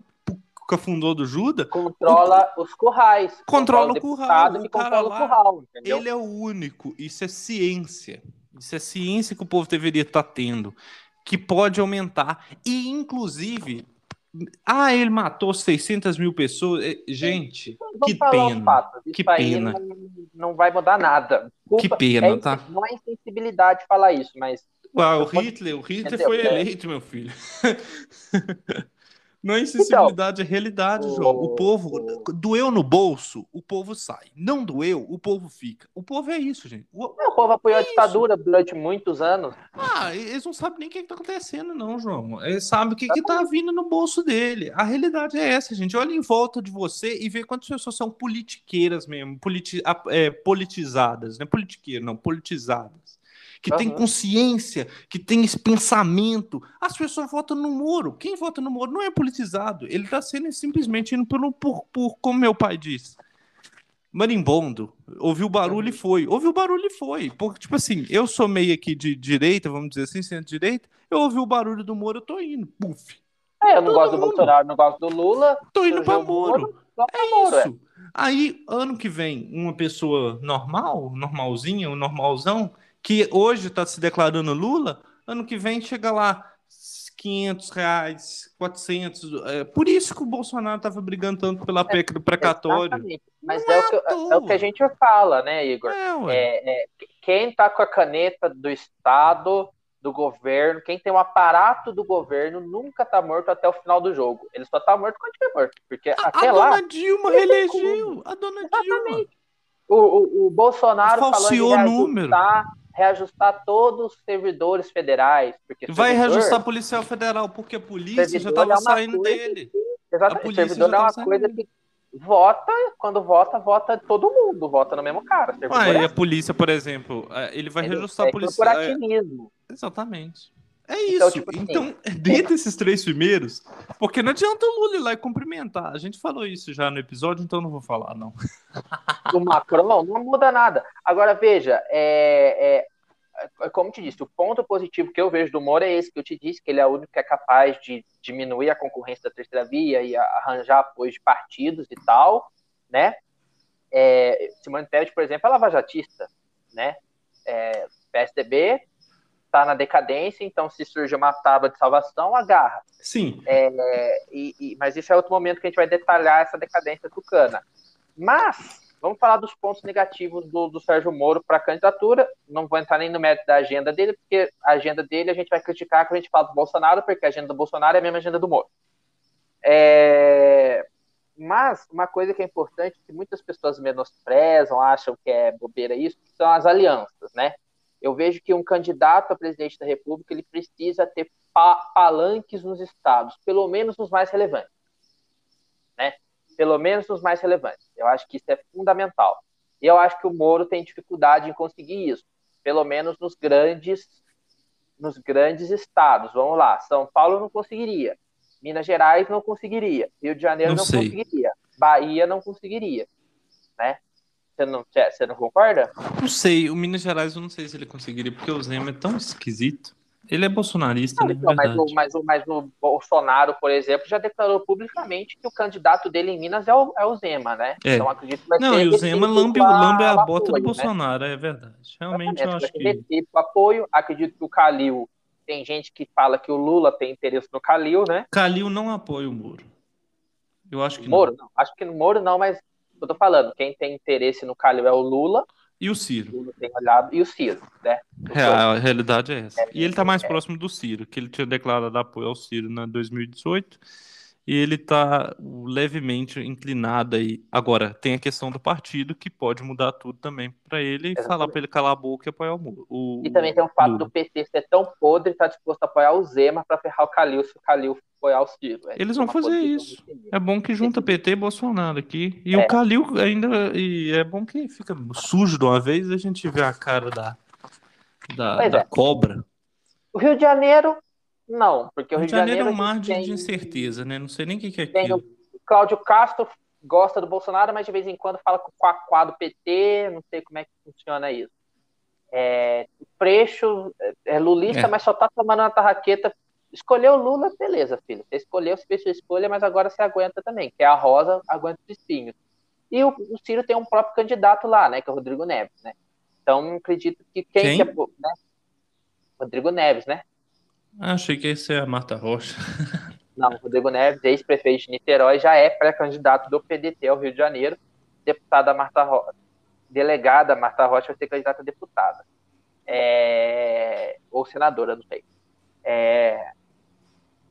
B: cafundô do Juda.
A: Controla o, os currais.
B: Controla, o curral. O lá, o curral, ele é o único. Isso é ciência. Isso é ciência que o povo deveria estar tá tendo. Que pode aumentar. E, inclusive, ah, ele matou 600 mil pessoas. Gente, que pena. Que pena.
A: Não, não, vai mudar nada.
B: Desculpa, que pena, é, tá?
A: Não é insensibilidade falar isso, mas.
B: Uau, o Hitler, o Hitler foi é. eleito, meu filho. Não é insensibilidade, então, é realidade, João. O povo doeu no bolso, o povo sai. Não doeu, o povo fica. O povo é isso, gente.
A: O, o povo apoiou é a ditadura isso. durante muitos anos.
B: Ah, eles não sabem nem o que está acontecendo, não, João. Eles sabem o que está vindo no bolso dele. A realidade é essa, gente. Olha em volta de você e vê quantas pessoas são politiqueiras mesmo, politi é, politizadas, né? Politiqueiras, não, politizadas que uhum. tem consciência, que tem esse pensamento. As pessoas votam no Moro. Quem vota no Moro não é politizado. Ele está sendo simplesmente indo pelo, por, por, como meu pai disse, marimbondo. Ouviu barulho uhum. e foi. Ouviu barulho e foi. Porque, tipo assim, eu sou meio aqui de direita, vamos dizer assim, centro-direita. Eu ouvi o barulho do Moro, eu tô indo. Puf.
A: É, eu não Todo gosto mundo. do Bolsonaro, não gosto do Lula.
B: Tô indo pra Moro. Moro é Moro, isso. É. Aí, ano que vem, uma pessoa normal, normalzinha, um normalzão, que hoje está se declarando Lula, ano que vem chega lá 500 reais, 400. É, por isso que o Bolsonaro estava brigando tanto pela é, PEC do precatório. Exatamente.
A: Mas é o, que, é o, que, a gente fala, né, Igor? É, é, é quem está com a caneta do Estado, do governo, quem tem o aparato do governo, nunca está morto até o final do jogo. Ele só está morto quando estiver morto. Porque a, até
B: a
A: lá.
B: Dona Dilma reelegeu. A dona Exatamente. Dilma.
A: O, o, o Bolsonaro
B: falou em número
A: reajustar todos os servidores federais. Porque
B: Vai servidor, reajustar policial federal, porque a polícia já estava é saindo dele.
A: Que, exatamente, o servidor é uma coisa que vota, quando vota, vota todo mundo, vota no mesmo cara.
B: Ah, e a polícia, por exemplo, é, ele vai ele, reajustar é a polícia.
A: É,
B: exatamente. É então, isso. Então, tipo, então assim, dentre esses três primeiros, porque não adianta o Lula ir lá e cumprimentar. A gente falou isso já no episódio, então não vou falar, não.
A: O Macron não muda nada. Agora, veja, é, é, é, como te disse, o ponto positivo que eu vejo do Moro é esse que eu te disse, que ele é o único que é capaz de diminuir a concorrência da terceira via e arranjar apoio de partidos e tal, né? É, Simone Tebet, por exemplo, é lavajatista, né? É, PSDB está na decadência, então se surge uma tábua de salvação, agarra.
B: Sim.
A: É, e, e, mas isso é outro momento que a gente vai detalhar essa decadência tucana. Mas, vamos falar dos pontos negativos do, do Sérgio Moro para a candidatura. Não vou entrar nem no mérito da agenda dele, porque a agenda dele a gente vai criticar quando a gente fala do Bolsonaro, porque a agenda do Bolsonaro é a mesma agenda do Moro. É, mas uma coisa que é importante, que muitas pessoas menosprezam, acham que é bobeira isso, são as alianças, né? Eu vejo que um candidato a presidente da República ele precisa ter pa palanques nos estados, pelo menos nos mais relevantes, né? Pelo menos nos mais relevantes. Eu acho que isso é fundamental. E eu acho que o Moro tem dificuldade em conseguir isso, pelo menos nos grandes nos grandes estados. Vamos lá, São Paulo não conseguiria, Minas Gerais não conseguiria, Rio de Janeiro não, não conseguiria, Bahia não conseguiria, né? Você não, você não concorda?
B: Não sei, o Minas Gerais eu não sei se ele conseguiria, porque o Zema é tão esquisito. Ele é bolsonarista, não, né? Então,
A: mas, o, mas, o, mas o Bolsonaro, por exemplo, já declarou publicamente que o candidato dele em Minas é o, é o Zema, né?
B: É. Então acredito que vai Não, e o Zema lambe, lambe a bota apoio, do né? Bolsonaro, é verdade. Realmente eu acho que.
A: o apoio, acredito que o Calil. Tem gente que fala que o Lula tem interesse no Calil, né?
B: Calil não apoia o Moro. Eu acho que
A: Moro,
B: não. não.
A: Acho que no Moro não, mas eu tô falando, quem tem interesse no Calil é o Lula.
B: E o Ciro. O
A: Lula tem olhado, e o Ciro, né?
B: É, a realidade é essa. É, e ele tá mais é. próximo do Ciro, que ele tinha declarado apoio ao Ciro na 2018. E ele está levemente inclinado aí. Agora, tem a questão do partido que pode mudar tudo também para ele e falar para ele calar a boca e apoiar o, o
A: E também tem o fato do PT ser tão podre e estar tá disposto a apoiar o Zema para ferrar o Calil se o Calil apoiar o Ciro.
B: É Eles vão fazer isso. É bom que junta PT e Bolsonaro aqui. E é. o Calil ainda. E é bom que fica sujo de uma vez e a gente vê a cara da, da, da é. cobra.
A: O Rio de Janeiro não, porque o
B: Rio, de Janeiro, Janeiro é um mar de, tem... de, incerteza, né? Não sei nem o que, que é aquilo.
A: O Cláudio Castro gosta do Bolsonaro, mas de vez em quando fala com o Quaquá do PT, não sei como é que funciona isso. É, o Freixo é lulista, é. mas só tá tomando uma tarraqueta. Escolheu Lula, beleza, filho. Você escolheu, você fez sua escolha, mas agora você aguenta também, que é a Rosa aguenta os espinhos. E o, o Ciro tem um próprio candidato lá, né, que é o Rodrigo Neves, né? Então, acredito que quem, quem? Que é, né? Rodrigo Neves, né?
B: Ah, achei que esse é a Marta Rocha.
A: Não, Rodrigo Neves, ex-prefeito de Niterói, já é pré-candidato do PDT ao Rio de Janeiro. Deputada Marta Rocha, delegada Marta Rocha vai ser candidata a deputada. É... Ou senadora, não sei. É...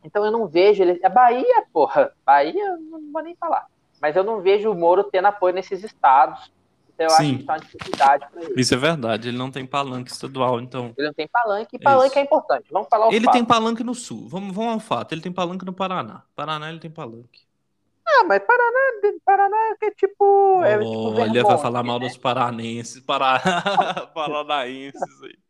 A: Então eu não vejo ele. A Bahia, porra, Bahia, não vou nem falar. Mas eu não vejo o Moro tendo apoio nesses estados então eu Sim. acho que está uma dificuldade para ele.
B: Isso é verdade, ele não tem palanque estadual, então.
A: Ele não tem palanque, e palanque Isso. é importante. Vamos falar o
B: Ele fato. tem palanque no sul, vamos, vamos ao fato, ele tem palanque no Paraná. Paraná ele tem palanque.
A: Ah, mas Paraná, Paraná é tipo. É,
B: tipo Olha, vai falar mal né? dos paranenses, para... paranaenses
A: aí.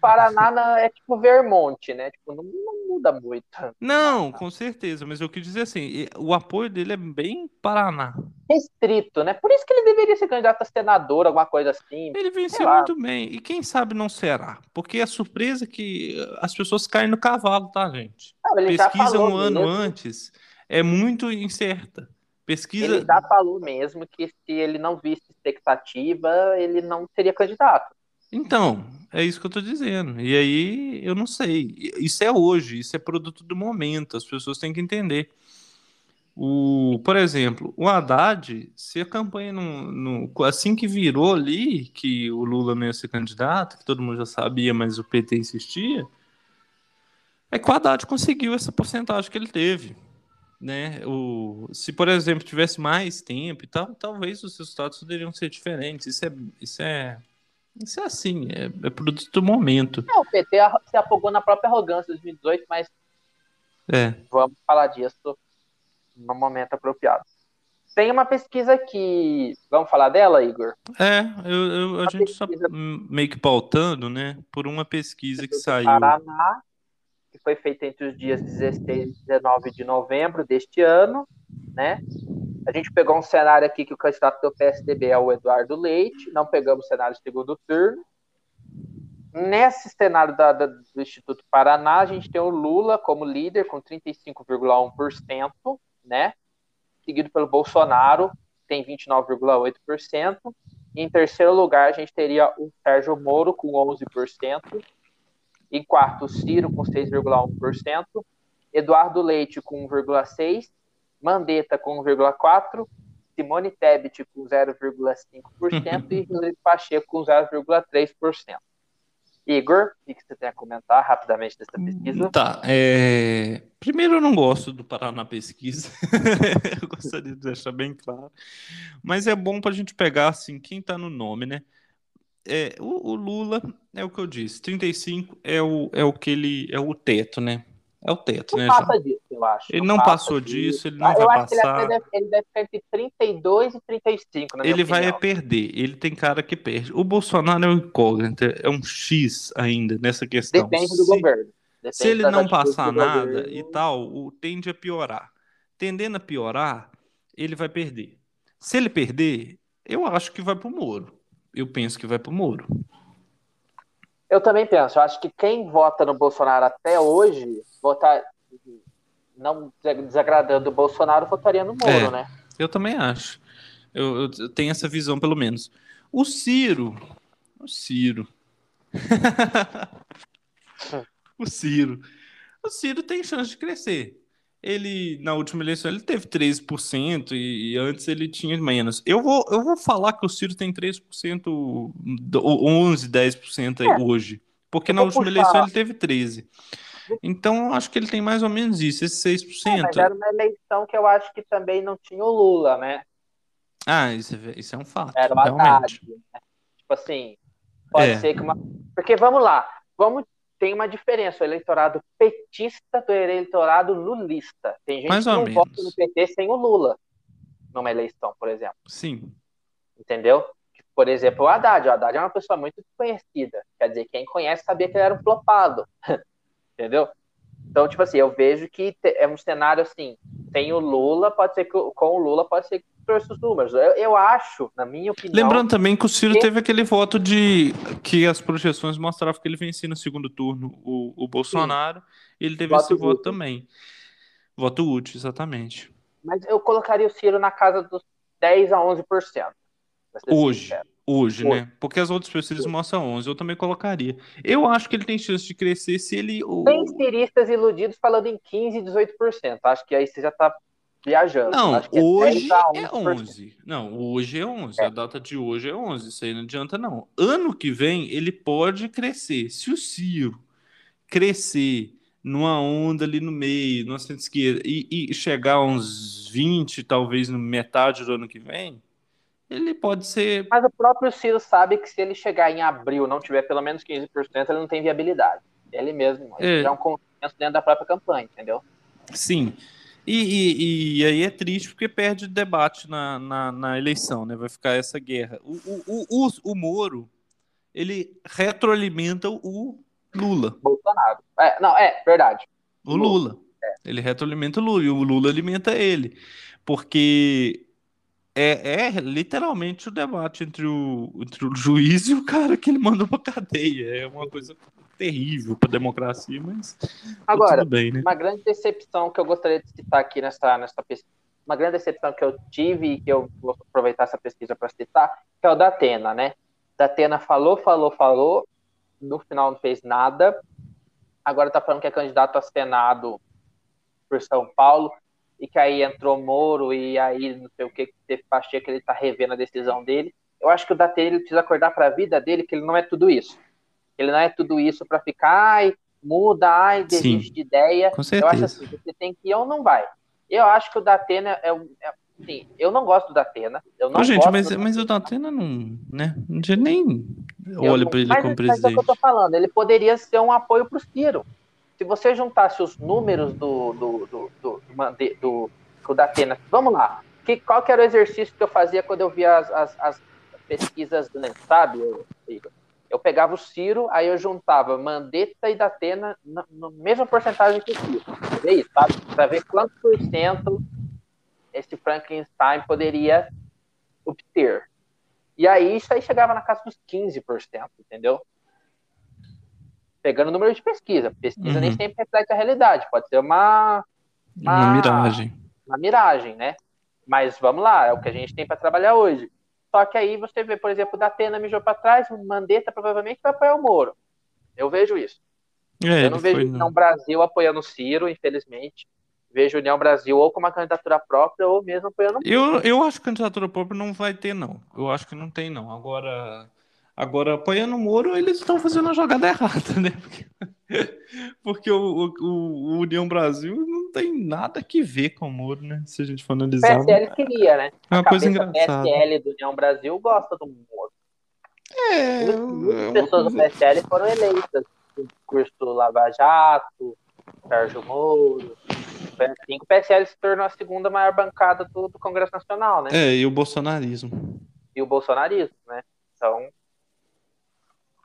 A: Paraná é tipo Vermont, né? Tipo, não, não, muda muito.
B: Não, com certeza, mas eu quis dizer assim, o apoio dele é bem Paraná.
A: Restrito, né? Por isso que ele deveria ser candidato a senador, alguma coisa assim.
B: Ele venceu muito bem, e quem sabe não será, porque a surpresa é que as pessoas caem no cavalo, tá, gente? Não, Pesquisa um ano antes é muito incerta. Pesquisa.
A: Ele já falou mesmo que se ele não visse expectativa, ele não seria candidato.
B: Então, é isso que eu estou dizendo. E aí, eu não sei. Isso é hoje, isso é produto do momento. As pessoas têm que entender. O, por exemplo, o Haddad, se a campanha não, não, assim que virou ali, que o Lula não ia ser candidato, que todo mundo já sabia, mas o PT insistia, é que o Haddad conseguiu essa porcentagem que ele teve né? O, se, por exemplo, tivesse mais tempo e tal, talvez os resultados poderiam ser diferentes. Isso é, isso é, isso é assim, é, é produto do momento.
A: É, o PT se afogou na própria arrogância em 2018, mas
B: é.
A: vamos falar disso no momento apropriado. Tem uma pesquisa que. Vamos falar dela, Igor?
B: É, eu, eu a gente pesquisa... só meio que pautando, né? Por uma pesquisa que saiu. Paraná,
A: que foi feita entre os dias 16 e 19 de novembro deste ano, né? A gente pegou um cenário aqui que o candidato do PSDB é o Eduardo Leite, não pegamos cenário de segundo turno. Nesse cenário da, da, do Instituto Paraná, a gente tem o Lula como líder, com 35,1%, né? Seguido pelo Bolsonaro, tem 29,8%. Em terceiro lugar, a gente teria o Sérgio Moro, com 11%. Em quarto, Ciro com 6,1%, Eduardo Leite com 1,6%, Mandetta com 1,4%, Simone Tebet com 0,5% e Rodrigo Pacheco com 0,3%. Igor, o que você tem a comentar rapidamente dessa pesquisa?
B: Tá. É... Primeiro, eu não gosto do Paraná Pesquisa. eu gostaria de deixar bem claro. Mas é bom para a gente pegar assim, quem está no nome, né? É, o, o, Lula é o que eu disse, 35 é o, é o que ele é o teto, né? É o teto,
A: não
B: né?
A: Passa disso, eu acho.
B: Ele não, não passou disso, ele não eu vai passar.
A: Ele, ele deve, ficar entre 32 e 35, na
B: Ele vai perder, ele tem cara que perde. O Bolsonaro é um incógnito, é um X ainda nessa questão.
A: Depende do se, governo. Depende
B: se ele não passar nada governo. e tal, o tende a piorar. Tendendo a piorar, ele vai perder. Se ele perder, eu acho que vai pro Moro eu penso que vai para o Moro.
A: Eu também penso. Eu acho que quem vota no Bolsonaro até hoje, votar não desagradando o Bolsonaro, votaria no Moro, é, né?
B: Eu também acho. Eu, eu, tenho essa visão, pelo menos. O Ciro. O Ciro. o Ciro. O Ciro tem chance de crescer ele na última eleição ele teve 13% e, e antes ele tinha menos. Eu vou, eu vou falar que o Ciro tem 3%, 11, 10% é. hoje. Porque na última puxar, eleição ele teve 13%. Então, acho que ele tem mais ou menos isso, esses 6%. É,
A: mas era uma eleição que eu acho que também não tinha o Lula, né?
B: Ah, isso, é, isso é um fato.
A: Era uma realmente. Tarde, né? Tipo assim, pode é. ser que uma. Porque vamos lá, vamos tem uma diferença o eleitorado petista do eleitorado lulista. Tem gente
B: Mais
A: que não
B: menos.
A: vota no PT sem o Lula numa eleição, por exemplo.
B: Sim.
A: Entendeu? Por exemplo, o Haddad. O Haddad é uma pessoa muito desconhecida. Quer dizer, quem conhece sabia que ele era um flopado. Entendeu? Então, tipo assim, eu vejo que é um cenário assim, tem o Lula, pode ser que com o Lula pode ser que trouxe os números. Eu, eu acho, na minha opinião.
B: Lembrando também que o Ciro que... teve aquele voto de que as projeções mostravam que ele vencia no segundo turno o, o Bolsonaro. Sim. Ele teve voto esse útil. voto também. Voto útil, exatamente.
A: Mas eu colocaria o Ciro na casa dos 10 a 11%.
B: Hoje. Sincero. Hoje, né? Porque as outras pesquisas mostram 11, eu também colocaria. Eu acho que ele tem chance de crescer se ele.
A: Tem ciristas iludidos falando em 15, 18%. Acho que aí você já tá viajando.
B: Não, hoje é, é 11. Não, hoje é 11. É. A data de hoje é 11. Isso aí não adianta, não. Ano que vem, ele pode crescer. Se o Ciro crescer numa onda ali no meio, numa centro esquerda, e, e chegar a uns 20, talvez no metade do ano que vem ele pode ser.
A: Mas o próprio Ciro sabe que se ele chegar em abril não tiver pelo menos 15%, ele não tem viabilidade. Ele mesmo. Ele é. é um consenso dentro da própria campanha, entendeu?
B: Sim. E, e, e, aí é triste porque perde debate na, na, na, eleição, né? Vai ficar essa guerra. O, o, o, o, Moro, ele retroalimenta o Lula.
A: Bolsonaro. É, não, é, verdade.
B: O Lula. Lula. É. Ele retroalimenta o Lula e o Lula alimenta ele. Porque é, é literalmente o debate entre o, entre o juiz e o cara que ele mandou pra cadeia. É uma coisa terrível para a democracia, mas
A: agora
B: bem, né?
A: uma grande decepção que eu gostaria de citar aqui nessa nessa pesquisa, uma grande decepção que eu tive e que eu vou aproveitar essa pesquisa para citar, que é o da Atena, né? Da Atena falou, falou, falou, no final não fez nada. Agora está falando que é candidato a Senado por São Paulo e que aí entrou Moro e aí não sei o que, teve Pacheco, ele está revendo a decisão dele. Eu acho que o Datena ele precisa acordar para a vida dele que ele não é tudo isso. Ele não é tudo isso para ficar, ai, muda, ai, desiste Sim, de ideia.
B: Com certeza.
A: Eu acho assim, você tem que ir ou não vai. Eu acho que o Datena é, é Sim, eu não gosto do Datena. Eu não
B: gente, mas, mas o Datena não, né? Não nem olha para ele
A: mas,
B: como presidente. Mas é o
A: que eu tô falando. Ele poderia ser um apoio para o Ciro se você juntasse os números do, do, do, do, do, do da Atena, vamos lá, que, qual que era o exercício que eu fazia quando eu via as, as, as pesquisas antes, sabe, Igor? Eu pegava o Ciro, aí eu juntava Mandetta e Datena na, na mesma porcentagem que o Ciro. É isso, sabe? Para ver quanto por cento esse Frankenstein poderia obter. E aí isso aí chegava na casa dos 15%, entendeu? Pegando o número de pesquisa. Pesquisa uhum. nem sempre reflete a realidade, pode ser uma,
B: uma, uma miragem.
A: Uma miragem, né? Mas vamos lá, é o que a gente tem para trabalhar hoje. Só que aí você vê, por exemplo, da Atena mijou para trás, o Mandetta provavelmente vai apoiar o Moro. Eu vejo isso. É, eu não vejo União Brasil apoiando o Ciro, infelizmente. Vejo União Brasil ou com uma candidatura própria ou mesmo apoiando o
B: Eu, eu acho que candidatura própria não vai ter, não. Eu acho que não tem, não. Agora, Agora, apoiando o Moro, eles estão fazendo a jogada errada, né? Porque, o, o, o, União Brasil não tem nada que ver com o Moro, né? Se a gente for analisar.
A: O PSL queria, né?
B: É uma coisa engraçada.
A: O PSL do União Brasil gosta do Moro.
B: É.
A: Muitas é pessoas do PSL foram eleitas. O curso Lava Jato, Sérgio Moro. Assim o PSL se tornou a segunda maior bancada do, do Congresso Nacional, né?
B: É, e o bolsonarismo.
A: E o bolsonarismo, né? Então,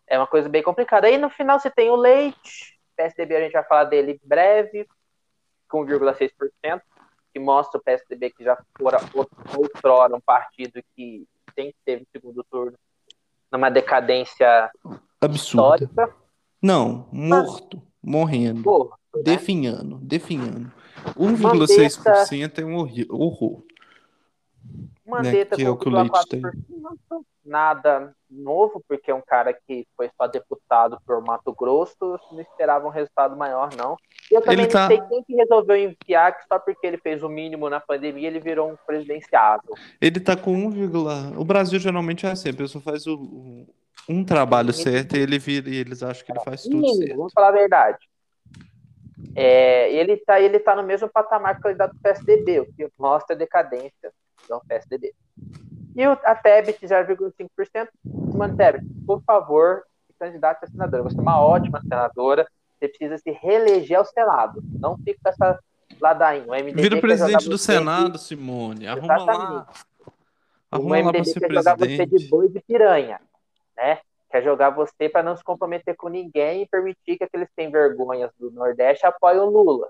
A: é uma coisa bem complicada. Aí no final você tem o Leite, PSDB a gente vai falar dele breve, com 1,6%, que mostra o PSDB que já fora outrora um partido que sempre teve segundo turno numa decadência
B: absurda. Histórica. Não, morto, morrendo, morto, né? definhando, definhando. 1,6% é um horror.
A: Mandetta
B: né, que é o que o Leite tem.
A: Nada novo, porque é um cara que foi só deputado por Mato Grosso, não esperava um resultado maior, não. E eu também ele tá... não sei quem que resolveu enfiar, que só porque ele fez o mínimo na pandemia, ele virou um presidenciável.
B: Ele tá com 1, o Brasil geralmente é assim, a pessoa faz o, um trabalho certo e ele vira e eles acham que ele faz tudo
A: mínimo,
B: certo.
A: Vamos falar a verdade. É, ele está ele tá no mesmo patamar que o candidato do PSDB, o que mostra a decadência do PSDB. E a Tebet, 0,5%. Mano, Tebet, por favor, candidato a senadora. Você é uma ótima senadora. Você precisa se reeleger ao Senado. Não fica com essa ladainha.
B: Vira presidente do Senado, Simone. Arruma Exatamente. lá.
A: Arruma o MDB lá quer presidente. jogar você de boi de piranha. Né? Quer jogar você para não se comprometer com ninguém e permitir que aqueles que têm vergonhas do Nordeste apoiem o Lula.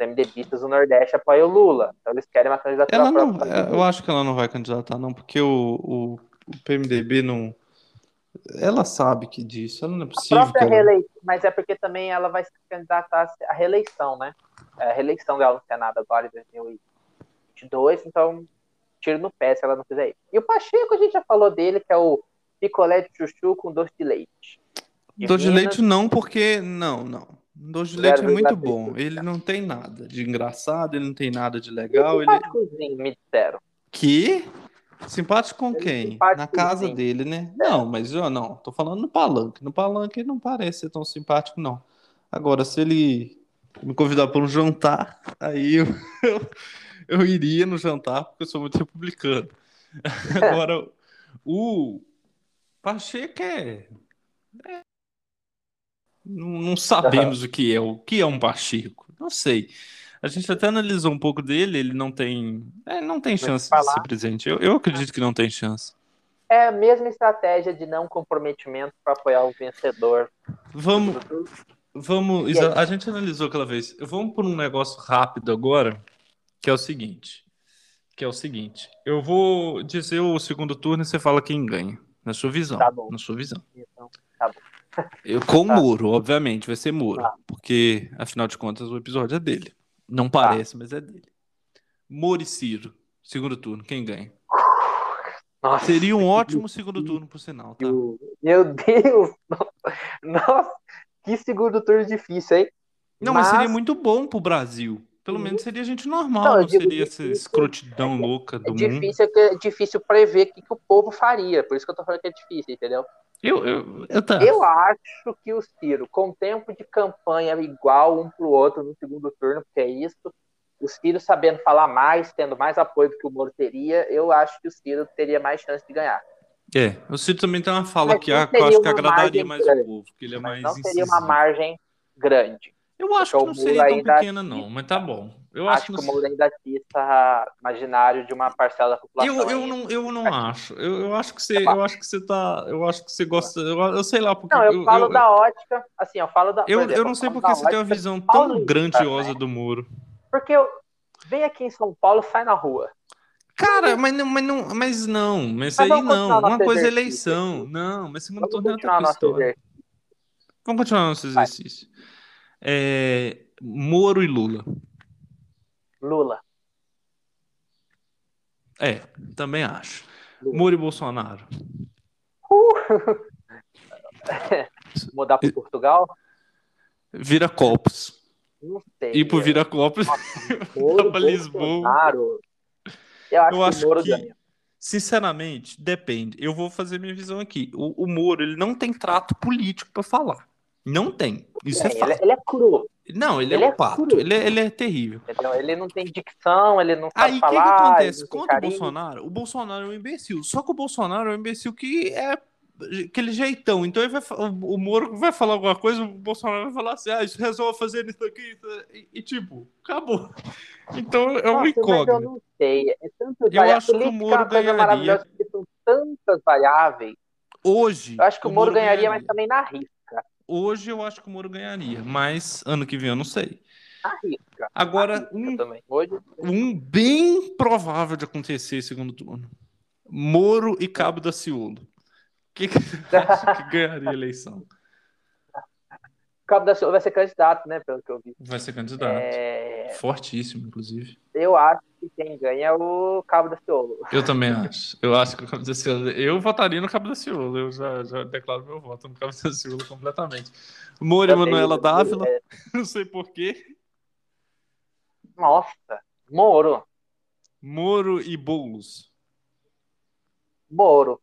A: Os MDBistas do Nordeste apoiam o Lula. Então eles querem uma candidatura
B: ela não, é, Eu acho que ela não vai candidatar, não, porque o, o, o PMDB não. Ela sabe que disso, ela não é possível. A ela...
A: reeleição, mas é porque também ela vai se candidatar à reeleição, né? É a reeleição dela no Senado agora em 2022, então tiro no pé se ela não fizer isso. E o Pacheco, a gente já falou dele, que é o picolé de chuchu com doce de leite.
B: doce de leite não, porque. Não, não. Doce de leite é muito bom. Ele não tem nada de engraçado, ele não tem nada de legal. Ele...
A: me disseram.
B: Que? Simpático com quem? Na casa dele, né? Não, mas eu não. Tô falando no palanque. No palanque ele não parece ser tão simpático, não. Agora, se ele me convidar para um jantar, aí eu, eu, eu, iria no jantar, porque eu sou muito republicano. Agora, o, Pacheco é. é... Não, sabemos o que é. O que é um Pacheco? Não sei. A gente até analisou um pouco dele, ele não tem. É, não tem chance de ser presidente. Eu, eu acredito que não tem chance.
A: É a mesma estratégia de não comprometimento para apoiar o vencedor.
B: Vamos. Vamos. A gente analisou aquela vez. Vamos por um negócio rápido agora, que é o seguinte. Que é o seguinte. Eu vou dizer o segundo turno e você fala quem ganha. Na sua visão. Tá. Na sua visão. Então, tá bom. Eu, com tá. Muro, obviamente, vai ser Muro. Tá. Porque, afinal de contas, o episódio é dele. Não tá. parece, mas é dele. Moro e Ciro, segundo turno, quem ganha? Nossa, Seria um ótimo segundo turno, por sinal, tá?
A: Meu Deus! Nossa, que segundo turno difícil, hein?
B: Não, mas, mas seria muito bom pro Brasil. Pelo menos seria gente normal, não, não seria essa escrotidão é, louca do é
A: difícil,
B: mundo.
A: É difícil prever o que, que, o povo faria, por isso que eu tô falando que é difícil, entendeu?
B: Eu, eu, eu,
A: tá. eu acho que o Ciro, com tempo de campanha igual um pro outro no segundo turno, porque é isso, o Ciro sabendo falar mais, tendo mais apoio do que o Moro teria, eu acho que o Ciro teria mais chance de ganhar.
B: É, o Ciro também tem uma fala que, eu acho que agradaria mais grande, o povo, que ele é mais
A: Não seria uma margem grande.
B: Eu acho que não seria tão pequena, não, mas tá bom. Eu acho,
A: acho que, o Moro ainda imaginário de uma parcela da população.
B: Eu, eu, não, eu não acho. Eu, eu acho que você, eu acho que você tá. Eu acho que você gosta. Eu, eu sei lá porque.
A: Não, eu, falo da ótica. Assim, eu falo da.
B: Eu, exemplo, eu não sei porque você tem uma visão tão grandiosa né? do muro.
A: Porque eu vem aqui em São Paulo, sai na rua.
B: Cara, mas não, mas não, mas não, mas, mas aí não. Uma coisa é eleição. Não, mas segundo turno é outra questão. Vamos continuar nosso exercício. É, Moro e Lula.
A: Lula.
B: É, também acho. Lula. Moro e Bolsonaro. Uh!
A: Mudar para Portugal?
B: Vira copos.
A: Não sei.
B: Ir pro Vira copos. para Lisboa.
A: Eu acho, Eu acho que Moro que... ganha.
B: Sinceramente, depende. Eu vou fazer minha visão aqui. O, o Moro, ele não tem trato político para falar. Não tem. Isso é, é
A: ele, ele, é cru.
B: Não, ele, ele é um pato. Ele é, ele é terrível.
A: Entendeu? Ele não tem dicção, ele não sabe
B: Aí,
A: falar.
B: Aí, o que, que acontece? Contra o Bolsonaro, o Bolsonaro é um imbecil. Só que o Bolsonaro é um imbecil que é aquele jeitão. Então ele vai, o Moro vai falar alguma coisa, o Bolsonaro vai falar assim, ah, isso resolve fazer isso aqui, e, e tipo, acabou. Então é um incógnito.
A: Eu não sei. É
B: eu acho que o Moro ganharia.
A: São tantas variáveis.
B: Hoje.
A: Eu acho que o, o Moro, Moro ganharia, ganharia, mas também na risca.
B: Hoje eu acho que o Moro ganharia, mas ano que vem eu não sei.
A: Arrisca.
B: Agora, Arrisca um, também. Hoje... um bem provável de acontecer segundo turno. Moro e Cabo da Ciolo. Quem que acha que ganharia a eleição?
A: Cabo da Ciolo vai ser candidato, né? Pelo que eu vi.
B: Vai ser candidato. É... Fortíssimo, inclusive.
A: Eu acho que quem ganha é o Cabo da Ciolo.
B: Eu também acho. Eu acho que o Cabo da Ciolo. Eu votaria no Cabo da Ciolo. Eu já, já declaro meu voto no Cabo da Ciolo completamente. Moro e Manuela Dávila. É... Não sei porquê.
A: Nossa, Moro.
B: Moro e Boulos.
A: Moro.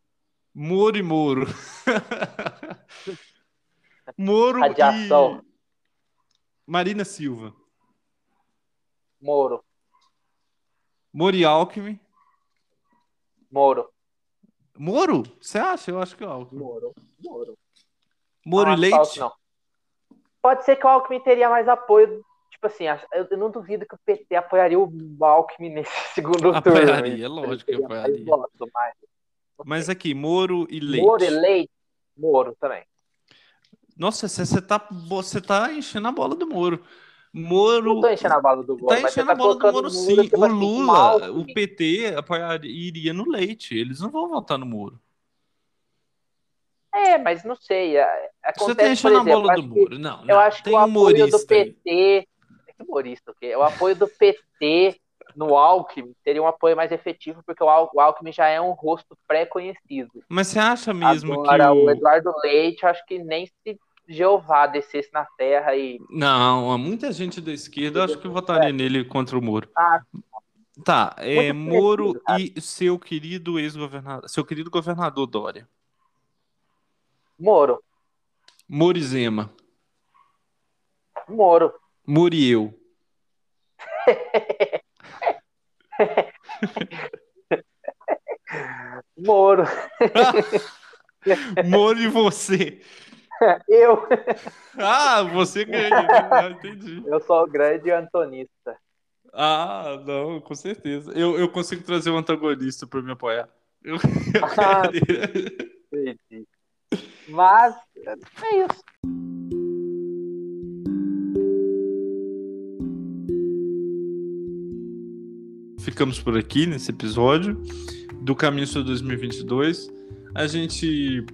B: Moro e Moro. Moro
A: Radiação.
B: Marina Silva.
A: Moro.
B: Mori Alckmin.
A: Moro.
B: Moro? Você acha? Eu acho que é o
A: Alckmin. Moro. Moro.
B: Moro
A: não,
B: e Leite?
A: Não. Pode ser que o Alckmin teria mais apoio. Tipo assim, eu não duvido que o PT apoiaria o Alckmin nesse segundo
B: apoiaria, turno. Apoiaria, lógico que apoiaria. Mas, mas aqui, Moro e Leite.
A: Moro e Leite. Moro também.
B: Nossa, você tá, você tá enchendo a bola do Moro. Moro.
A: Não tô enchendo a bola do Moro.
B: Tá enchendo
A: tá
B: a bola do Moro, sim. O Lula, o PT apoiaria, iria no leite. Eles não vão votar no Moro.
A: É, mas não sei. É, acontece,
B: Você tá enchendo exemplo, a bola do Moro. Não, não,
A: eu acho que o apoio do PT. É humorista, o quê? O apoio do PT no Alckmin seria um apoio mais efetivo, porque o, Al o Alckmin já é um rosto pré-conhecido.
B: Mas você acha mesmo
A: Agora,
B: que.
A: O... o Eduardo Leite, acho que nem se Jeová descesse na terra e.
B: Não, muita gente da esquerda acho que votaria é. nele contra o Moro.
A: Ah,
B: tá, é Moro e seu querido ex-governador, seu querido governador Dória.
A: Moro.
B: Morizema.
A: Moro.
B: Muriel.
A: Moro.
B: Moro e você.
A: Eu.
B: Ah, você ganha. Né? entendi.
A: Eu sou o grande antonista.
B: Ah, não, com certeza. Eu, eu consigo trazer um antagonista para me apoiar. Eu, eu ah,
A: entendi. Mas é isso.
B: Ficamos por aqui nesse episódio do Caminho Sobre 2022. A gente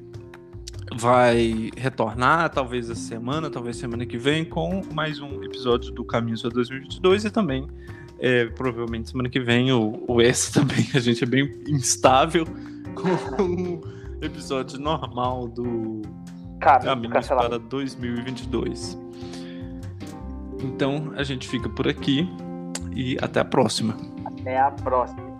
B: vai retornar, talvez essa semana, talvez semana que vem, com mais um episódio do Caminho Sobre 2022 e também, é, provavelmente semana que vem, o, o S também. A gente é bem instável com um episódio normal do Caminho para 2022. Então a gente fica por aqui e até a próxima.
A: Até a próxima.